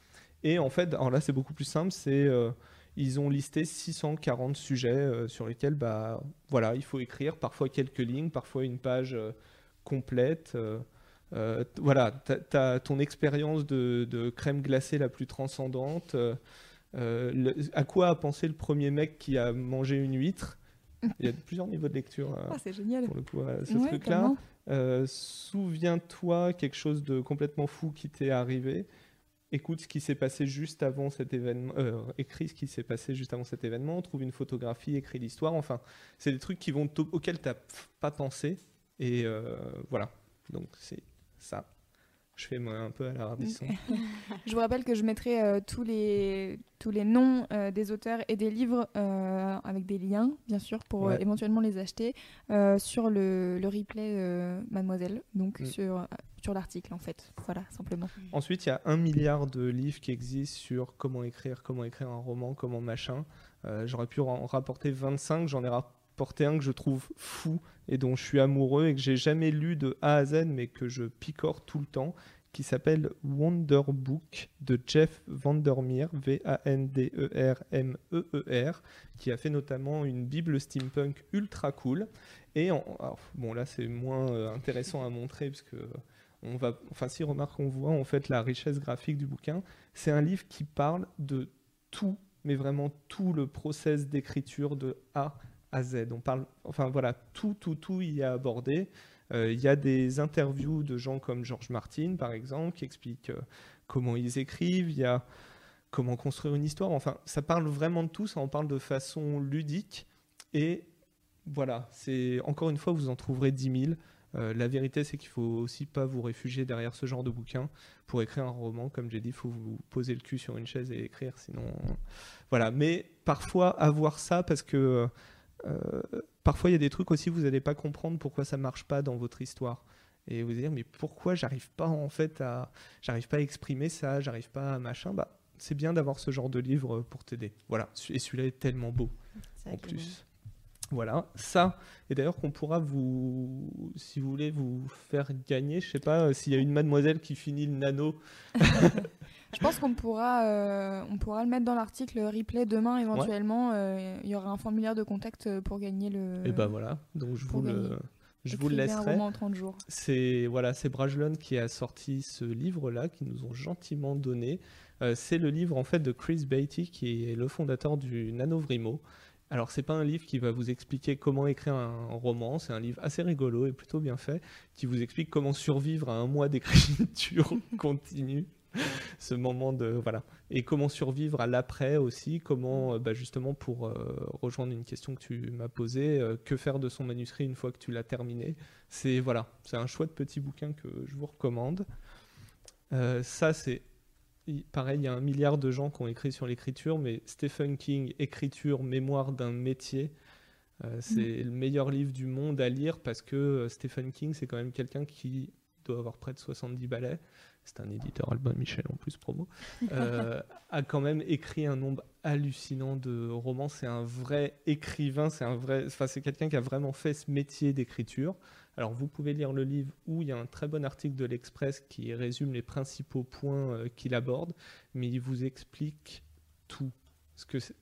Et en fait, alors là c'est beaucoup plus simple, c'est euh, ils ont listé 640 sujets euh, sur lesquels bah voilà il faut écrire parfois quelques lignes, parfois une page euh, complète. euh, voilà, tu as ton expérience de, de crème glacée la plus transcendante. euh, le- à quoi a pensé le premier mec qui a mangé une huître? Il y a plusieurs niveaux de lecture Ah, c'est génial. pour le coup ce Ouais, truc-là. Euh, Souviens-toi quelque chose de complètement fou qui t'est arrivé. Écoute ce qui s'est passé juste avant cet événement. euh, écris ce qui s'est passé juste avant cet événement. Trouve une photographie, écris l'histoire. Enfin, c'est des trucs qui vont auxquels tu n'as pas pensé. Et euh, voilà. Donc, c'est ça. Je fais moi un peu à la Radisson. Je vous rappelle que je mettrai euh, tous, les, tous les noms euh, des auteurs et des livres euh, avec des liens, bien sûr, pour euh, Ouais. éventuellement les acheter euh, sur le, le replay euh, Mademoiselle, donc Mm. sur, sur l'article en fait. Voilà, simplement. Ensuite, il y a un milliard de livres qui existent sur comment écrire, comment écrire un roman, comment machin. Euh, J'aurais pu en rapporter 25, j'en ai rapporté un que je trouve fou et dont je suis amoureux et que j'ai jamais lu de A à Z, mais que je picore tout le temps, qui s'appelle Wonder Book de Jeff Vandermeer, V-A-N-D-E-R-M-E-E-R, qui a fait notamment une Bible steampunk ultra cool. Et bon, là, c'est moins euh, intéressant à montrer parce que on va, enfin, si remarque, on voit en fait la richesse graphique du bouquin. C'est un livre qui parle de tout, mais vraiment tout le process d'écriture de A à Z. On parle, enfin voilà, tout, tout, tout y est abordé. Euh, Il y a des interviews de gens comme George Martin, par exemple, qui expliquent euh, comment ils écrivent. Il y a comment construire une histoire. Enfin, ça parle vraiment de tout. Ça en parle de façon ludique. Et voilà, c'est encore une fois, vous en trouverez 10 000. Euh, la vérité, c'est qu'il faut aussi pas vous réfugier derrière ce genre de bouquin pour écrire un roman. Comme j'ai dit, il faut vous poser le cul sur une chaise et écrire, sinon, voilà. Mais parfois avoir ça, parce que euh, parfois il y a des trucs aussi vous n'allez pas comprendre pourquoi ça marche pas dans votre histoire. Et vous dire mais pourquoi j'arrive pas en fait à j'arrive pas à exprimer ça, j'arrive pas à machin. Bah c'est bien d'avoir ce genre de livre pour t'aider. Voilà. Et celui-là est tellement beau en plus. Voilà, ça, et d'ailleurs qu'on pourra vous, si vous voulez, vous faire gagner, je sais pas, euh, s'il y a une mademoiselle qui finit le nano, Je pense qu'on pourra, euh, on pourra le mettre dans l'article replay demain éventuellement. euh, Il y aura un formulaire de contact pour gagner le. et ben voilà, donc je vous le, je vous le laisserai. roman en 30 jours. C'est voilà, c'est Brajlon qui a sorti ce livre-là, qui nous ont gentiment donné. C'est le livre en fait de Chris Beatty, qui est le fondateur du Nanovrimo. Alors c'est pas un livre qui va vous expliquer comment écrire un roman, c'est un livre assez rigolo et plutôt bien fait, qui vous explique comment survivre à un mois d'écriture continue. Ce moment de voilà et comment survivre à l'après aussi, comment euh, bah, justement pour euh, rejoindre une question que tu m'as posée, euh, que faire de son manuscrit une fois que tu l'as terminé. C'est voilà, c'est un chouette petit bouquin que je vous recommande. Euh, ça, c'est pareil, il y a un milliard de gens qui ont écrit sur l'écriture, mais Stephen King, écriture, mémoire d'un métier, euh, c'est le meilleur livre du monde à lire parce que euh, Stephen King, c'est quand même quelqu'un qui doit avoir près de 70 ballets. C'est un éditeur Albin Michel en plus promo. euh, a quand même écrit un nombre hallucinant de romans. C'est un vrai écrivain. C'est un vrai. Enfin, c'est quelqu'un qui a vraiment fait ce métier d'écriture. Alors, vous pouvez lire le livre où il y a un très bon article de l'Express qui résume les principaux points euh, qu'il aborde, mais il vous explique tout.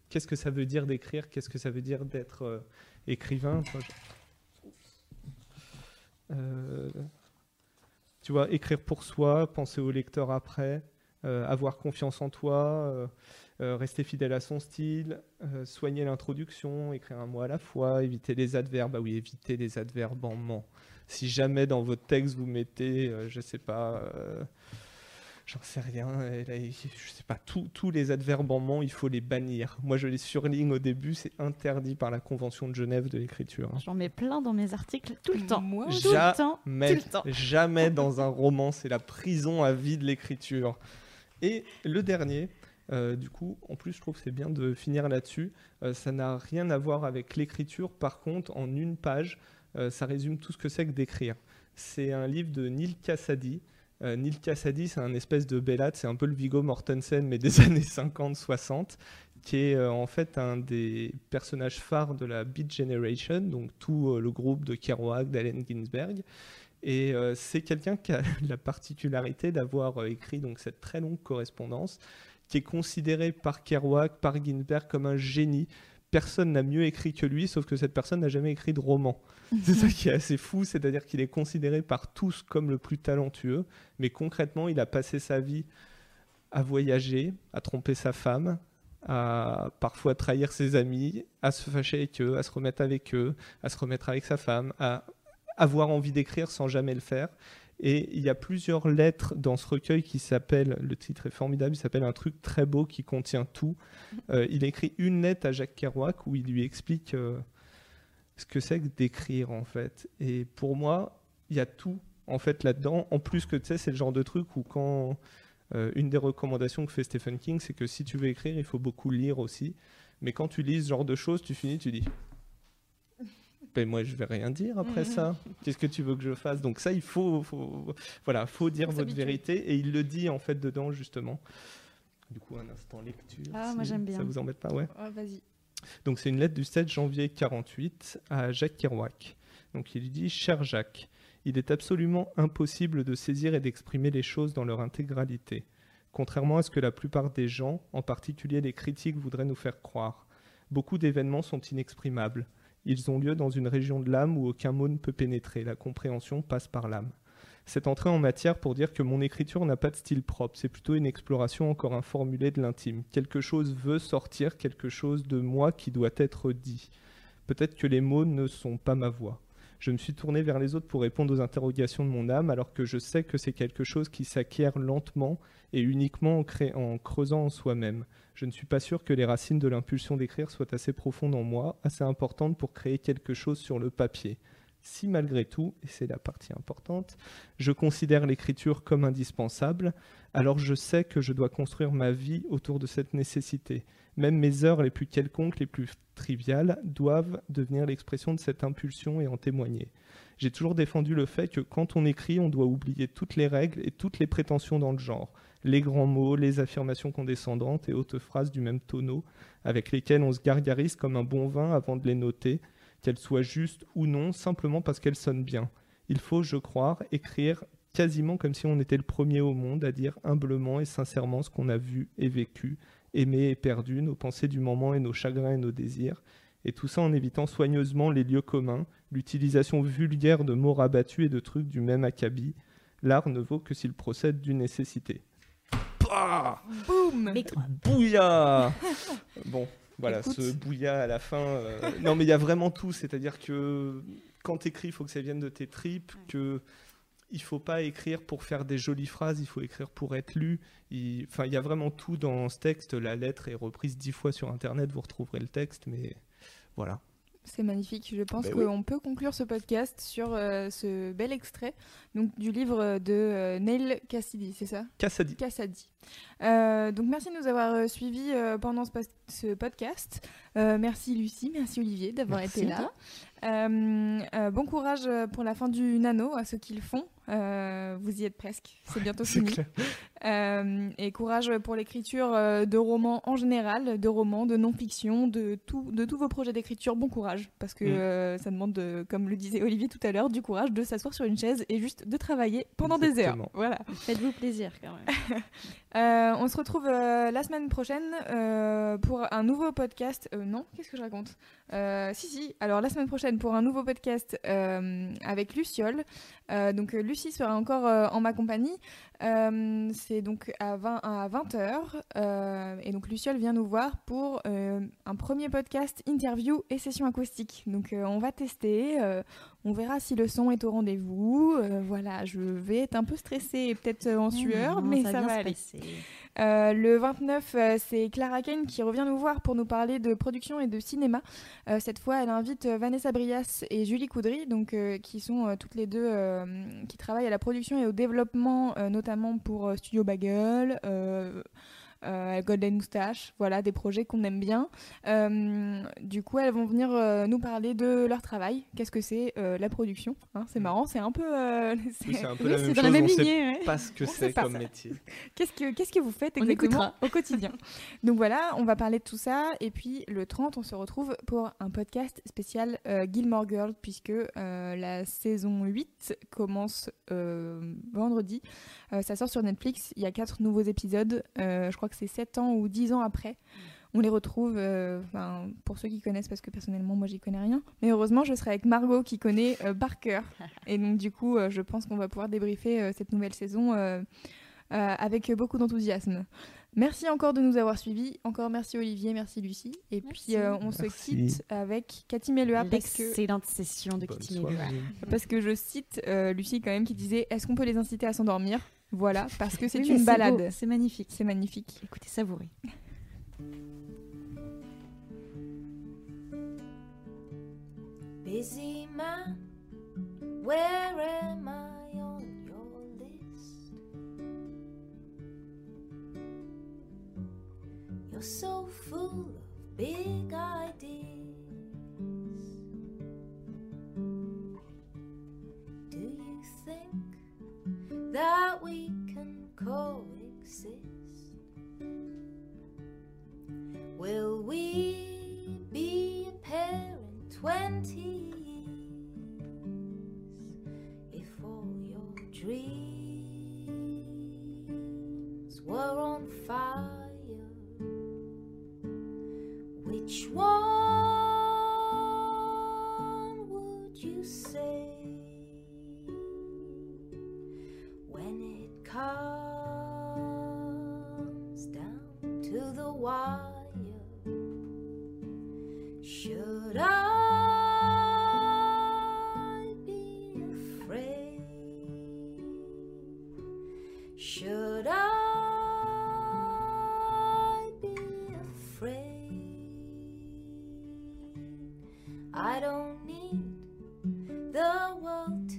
Qu'est-ce que ça veut dire d'écrire Qu'est-ce que ça veut dire d'être euh, écrivain Euh, Tu vois, écrire pour soi, penser au lecteur après, avoir confiance en toi, euh, rester fidèle à son style, euh, soigner l'introduction, écrire un mot à la fois, éviter les adverbes. Ah oui, éviter les adverbes en ment. Si jamais dans votre texte vous mettez, euh, je sais pas, euh, j'en sais rien, et là, je sais pas, tous tous les adverbes en ment, il faut les bannir. Moi, je les surligne au début, c'est interdit par la Convention de Genève de l'écriture. J'en mets plein dans mes articles tout le temps. Moi, Tout le temps. Mais Tout le temps. jamais dans un roman, c'est la prison à vie de l'écriture. Et le dernier, euh, du coup, en plus, je trouve c'est bien de finir là-dessus. Euh, ça n'a rien à voir avec l'écriture. Par contre, en une page, euh, ça résume tout ce que c'est que d'écrire. C'est un livre de Neil Cassady. Neil Cassady, c'est un espèce de bellade, c'est un peu le Viggo Mortensen, mais des années 50-60, qui est en fait un des personnages phares de la Beat Generation, donc tout le groupe de Kerouac, d'Allen Ginsberg. Et c'est quelqu'un qui a la particularité d'avoir écrit donc cette très longue correspondance, qui est considéré par Kerouac, par Ginsberg comme un génie. Personne n'a mieux écrit que lui, sauf que cette personne n'a jamais écrit de roman. C'est ça qui est assez fou, c'est-à-dire qu'il est considéré par tous comme le plus talentueux, mais concrètement, il a passé sa vie à voyager, à tromper sa femme, à parfois trahir ses amis, à se fâcher avec eux, à se remettre avec eux, à se remettre avec sa femme, à avoir envie d'écrire sans jamais le faire. Et il y a plusieurs lettres dans ce recueil qui s'appelle, le titre est formidable, il s'appelle Un truc très beau qui contient tout. Euh, il écrit une lettre à Jacques Kerouac où il lui explique euh, ce que c'est que d'écrire en fait. Et pour moi, il y a tout en fait là-dedans. En plus que tu sais, c'est le genre de truc où quand euh, une des recommandations que fait Stephen King, c'est que si tu veux écrire, il faut beaucoup lire aussi. Mais quand tu lis ce genre de choses, tu finis, tu dis. Ben moi, je vais rien dire après ça. Qu'est-ce que tu veux que je fasse? Donc ça, il faut, faut- voilà, faut dire votre vérité. Et il le dit en fait dedans justement. Du coup, un instant lecture. Ah, moi, si j'aime bien. Ça vous embête pas, ouais. Ouais, Vas-y. Donc c'est une lettre du 7 janvier 48 à Jacques Kerouac. Donc il lui dit Cher Jacques, Il est absolument impossible de saisir et d'exprimer les choses dans leur intégralité, contrairement à ce que la plupart des gens, en particulier les critiques, voudraient nous faire croire. Beaucoup d'événements sont inexprimables. Ils ont lieu dans une région de l'âme où aucun mot ne peut pénétrer. La compréhension passe par l'âme. C'est entré en matière pour dire que mon écriture n'a pas de style propre, c'est plutôt une exploration encore informulée de l'intime. Quelque chose veut sortir, quelque chose de moi qui doit être dit. Peut-être que les mots ne sont pas ma voix. Je me suis tourné vers les autres pour répondre aux interrogations de mon âme, alors que je sais que c'est quelque chose qui s'acquiert lentement et uniquement en, en creusant en soi-même. Je ne suis pas sûr que les racines de l'impulsion d'écrire soient assez profondes en moi, assez importantes pour créer quelque chose sur le papier. Si malgré tout, et c'est la partie importante, je considère l'écriture comme indispensable, alors je sais que je dois construire ma vie autour de cette nécessité. Même mes heures les plus quelconques, les plus triviales, doivent devenir l'expression de cette impulsion et en témoigner. J'ai toujours défendu le fait que quand on écrit, on doit oublier toutes les règles et toutes les prétentions dans le genre, les grands mots, les affirmations condescendantes et hautes phrases du même tonneau, avec lesquelles on se gargarise comme un bon vin avant de les noter, qu'elles soient justes ou non, simplement parce qu'elles sonnent bien. Il faut, je crois, écrire quasiment comme si on était le premier au monde à dire humblement et sincèrement ce qu'on a vu et vécu, aimé et perdu, nos pensées du moment et nos chagrins et nos désirs, et tout ça en évitant soigneusement les lieux communs, l'utilisation vulgaire de mots rabattus et de trucs du même acabit. L'art ne vaut que s'il procède d'une nécessité. Boum Bouilla Bon, voilà, Écoute. ce bouilla à la fin. euh, Non, mais il y a vraiment tout. C'est-à-dire que quand tu écris, il faut que ça vienne de tes tripes, que il faut pas écrire pour faire des jolies phrases, il faut écrire pour être lu. Il... Enfin, il y a vraiment tout dans ce texte. La lettre est reprise dix fois sur Internet, vous retrouverez le texte, mais voilà. C'est magnifique. Je pense Ben oui. qu'on peut conclure ce podcast sur euh, ce bel extrait donc, du livre de euh, Neil Cassidy, c'est ça? Cassadi. Cassadi. Euh, donc merci de nous avoir suivis pendant ce, ce podcast. Merci Lucie, merci Olivier d'avoir été là. Bon courage pour la fin du nano à ceux qui le font. Euh, vous y êtes presque, c'est bientôt fini. clair. Euh, et courage pour l'écriture euh, de romans en général, de romans, de non-fiction, de, tout, de tous vos projets d'écriture. Bon courage, parce que Mm. euh, ça demande, de, comme le disait Olivier tout à l'heure, du courage de s'asseoir sur une chaise et juste de travailler pendant des heures. Voilà. Faites-vous plaisir quand même. Euh, on se retrouve euh, la semaine prochaine euh, pour un nouveau podcast. Euh, non, qu'est-ce que je raconte? Euh, Si, si. Alors la semaine prochaine pour un nouveau podcast euh, avec Luciole. Euh, donc euh, Lucie sera encore euh, en ma compagnie. Euh, C'est donc à 20 à 20h. et donc Luciole vient nous voir pour euh, un premier podcast interview et session acoustique. Donc euh, on va tester. euh, on verra si le son est au rendez-vous. Euh, voilà, je vais être un peu stressée et peut-être euh, en sueur, mais ça, va aller. passer. Euh, le 29, euh, c'est Clara Kane qui revient nous voir pour nous parler de production et de cinéma. Euh, cette fois, elle invite Vanessa Brias et Julie Coudry, donc, qui sont toutes les deux qui travaillent à la production et au développement, notamment pour Studio Bagel. Euh, Golden Moustache, voilà des projets qu'on aime bien. Euh, du coup, elles vont venir euh, nous parler de leur travail. Qu'est-ce que c'est la production hein, C'est marrant, c'est un peu. Oui, c'est un peu Oui, la même dans chose. la même on sait lignée. ouais. pas ce que c'est comme ça. métier. Qu'est-ce que, qu'est-ce que vous faites exactement au quotidien? Donc voilà, on va parler de tout ça. Et puis le 30, on se retrouve pour un podcast spécial euh, Gilmore Girls, puisque euh, la saison 8 commence euh, vendredi. Ça sort sur Netflix. Il y a quatre nouveaux épisodes. Je crois que c'est 7 ans ou 10 ans après. On les retrouve, euh, pour ceux qui connaissent, parce que personnellement, moi, j'y connais rien. Mais heureusement, je serai avec Margot qui connaît euh, Barker. Et donc, du coup, euh, je pense qu'on va pouvoir débriefer euh, cette nouvelle saison euh, euh, avec beaucoup d'enthousiasme. Merci encore de nous avoir suivis. Encore merci Olivier, merci Lucie. Et Merci. puis, euh, on se quitte avec Cathy Melua que, L'excellente session de Bonne soirée. Melua. parce que je cite euh, Lucie quand même qui disait Est-ce qu'on peut les inciter à s'endormir? Voilà, parce que c'est Oui, une balade. C'est magnifique. C'est magnifique. Écoutez, savourez. Busy man, where am I on your list? You're so full of big ideas. That we can coexist? Will we be a pair in twenty years? If all your dreams were on fire, which one comes down to the wire? Should I be afraid? Should I be afraid? I don't need the world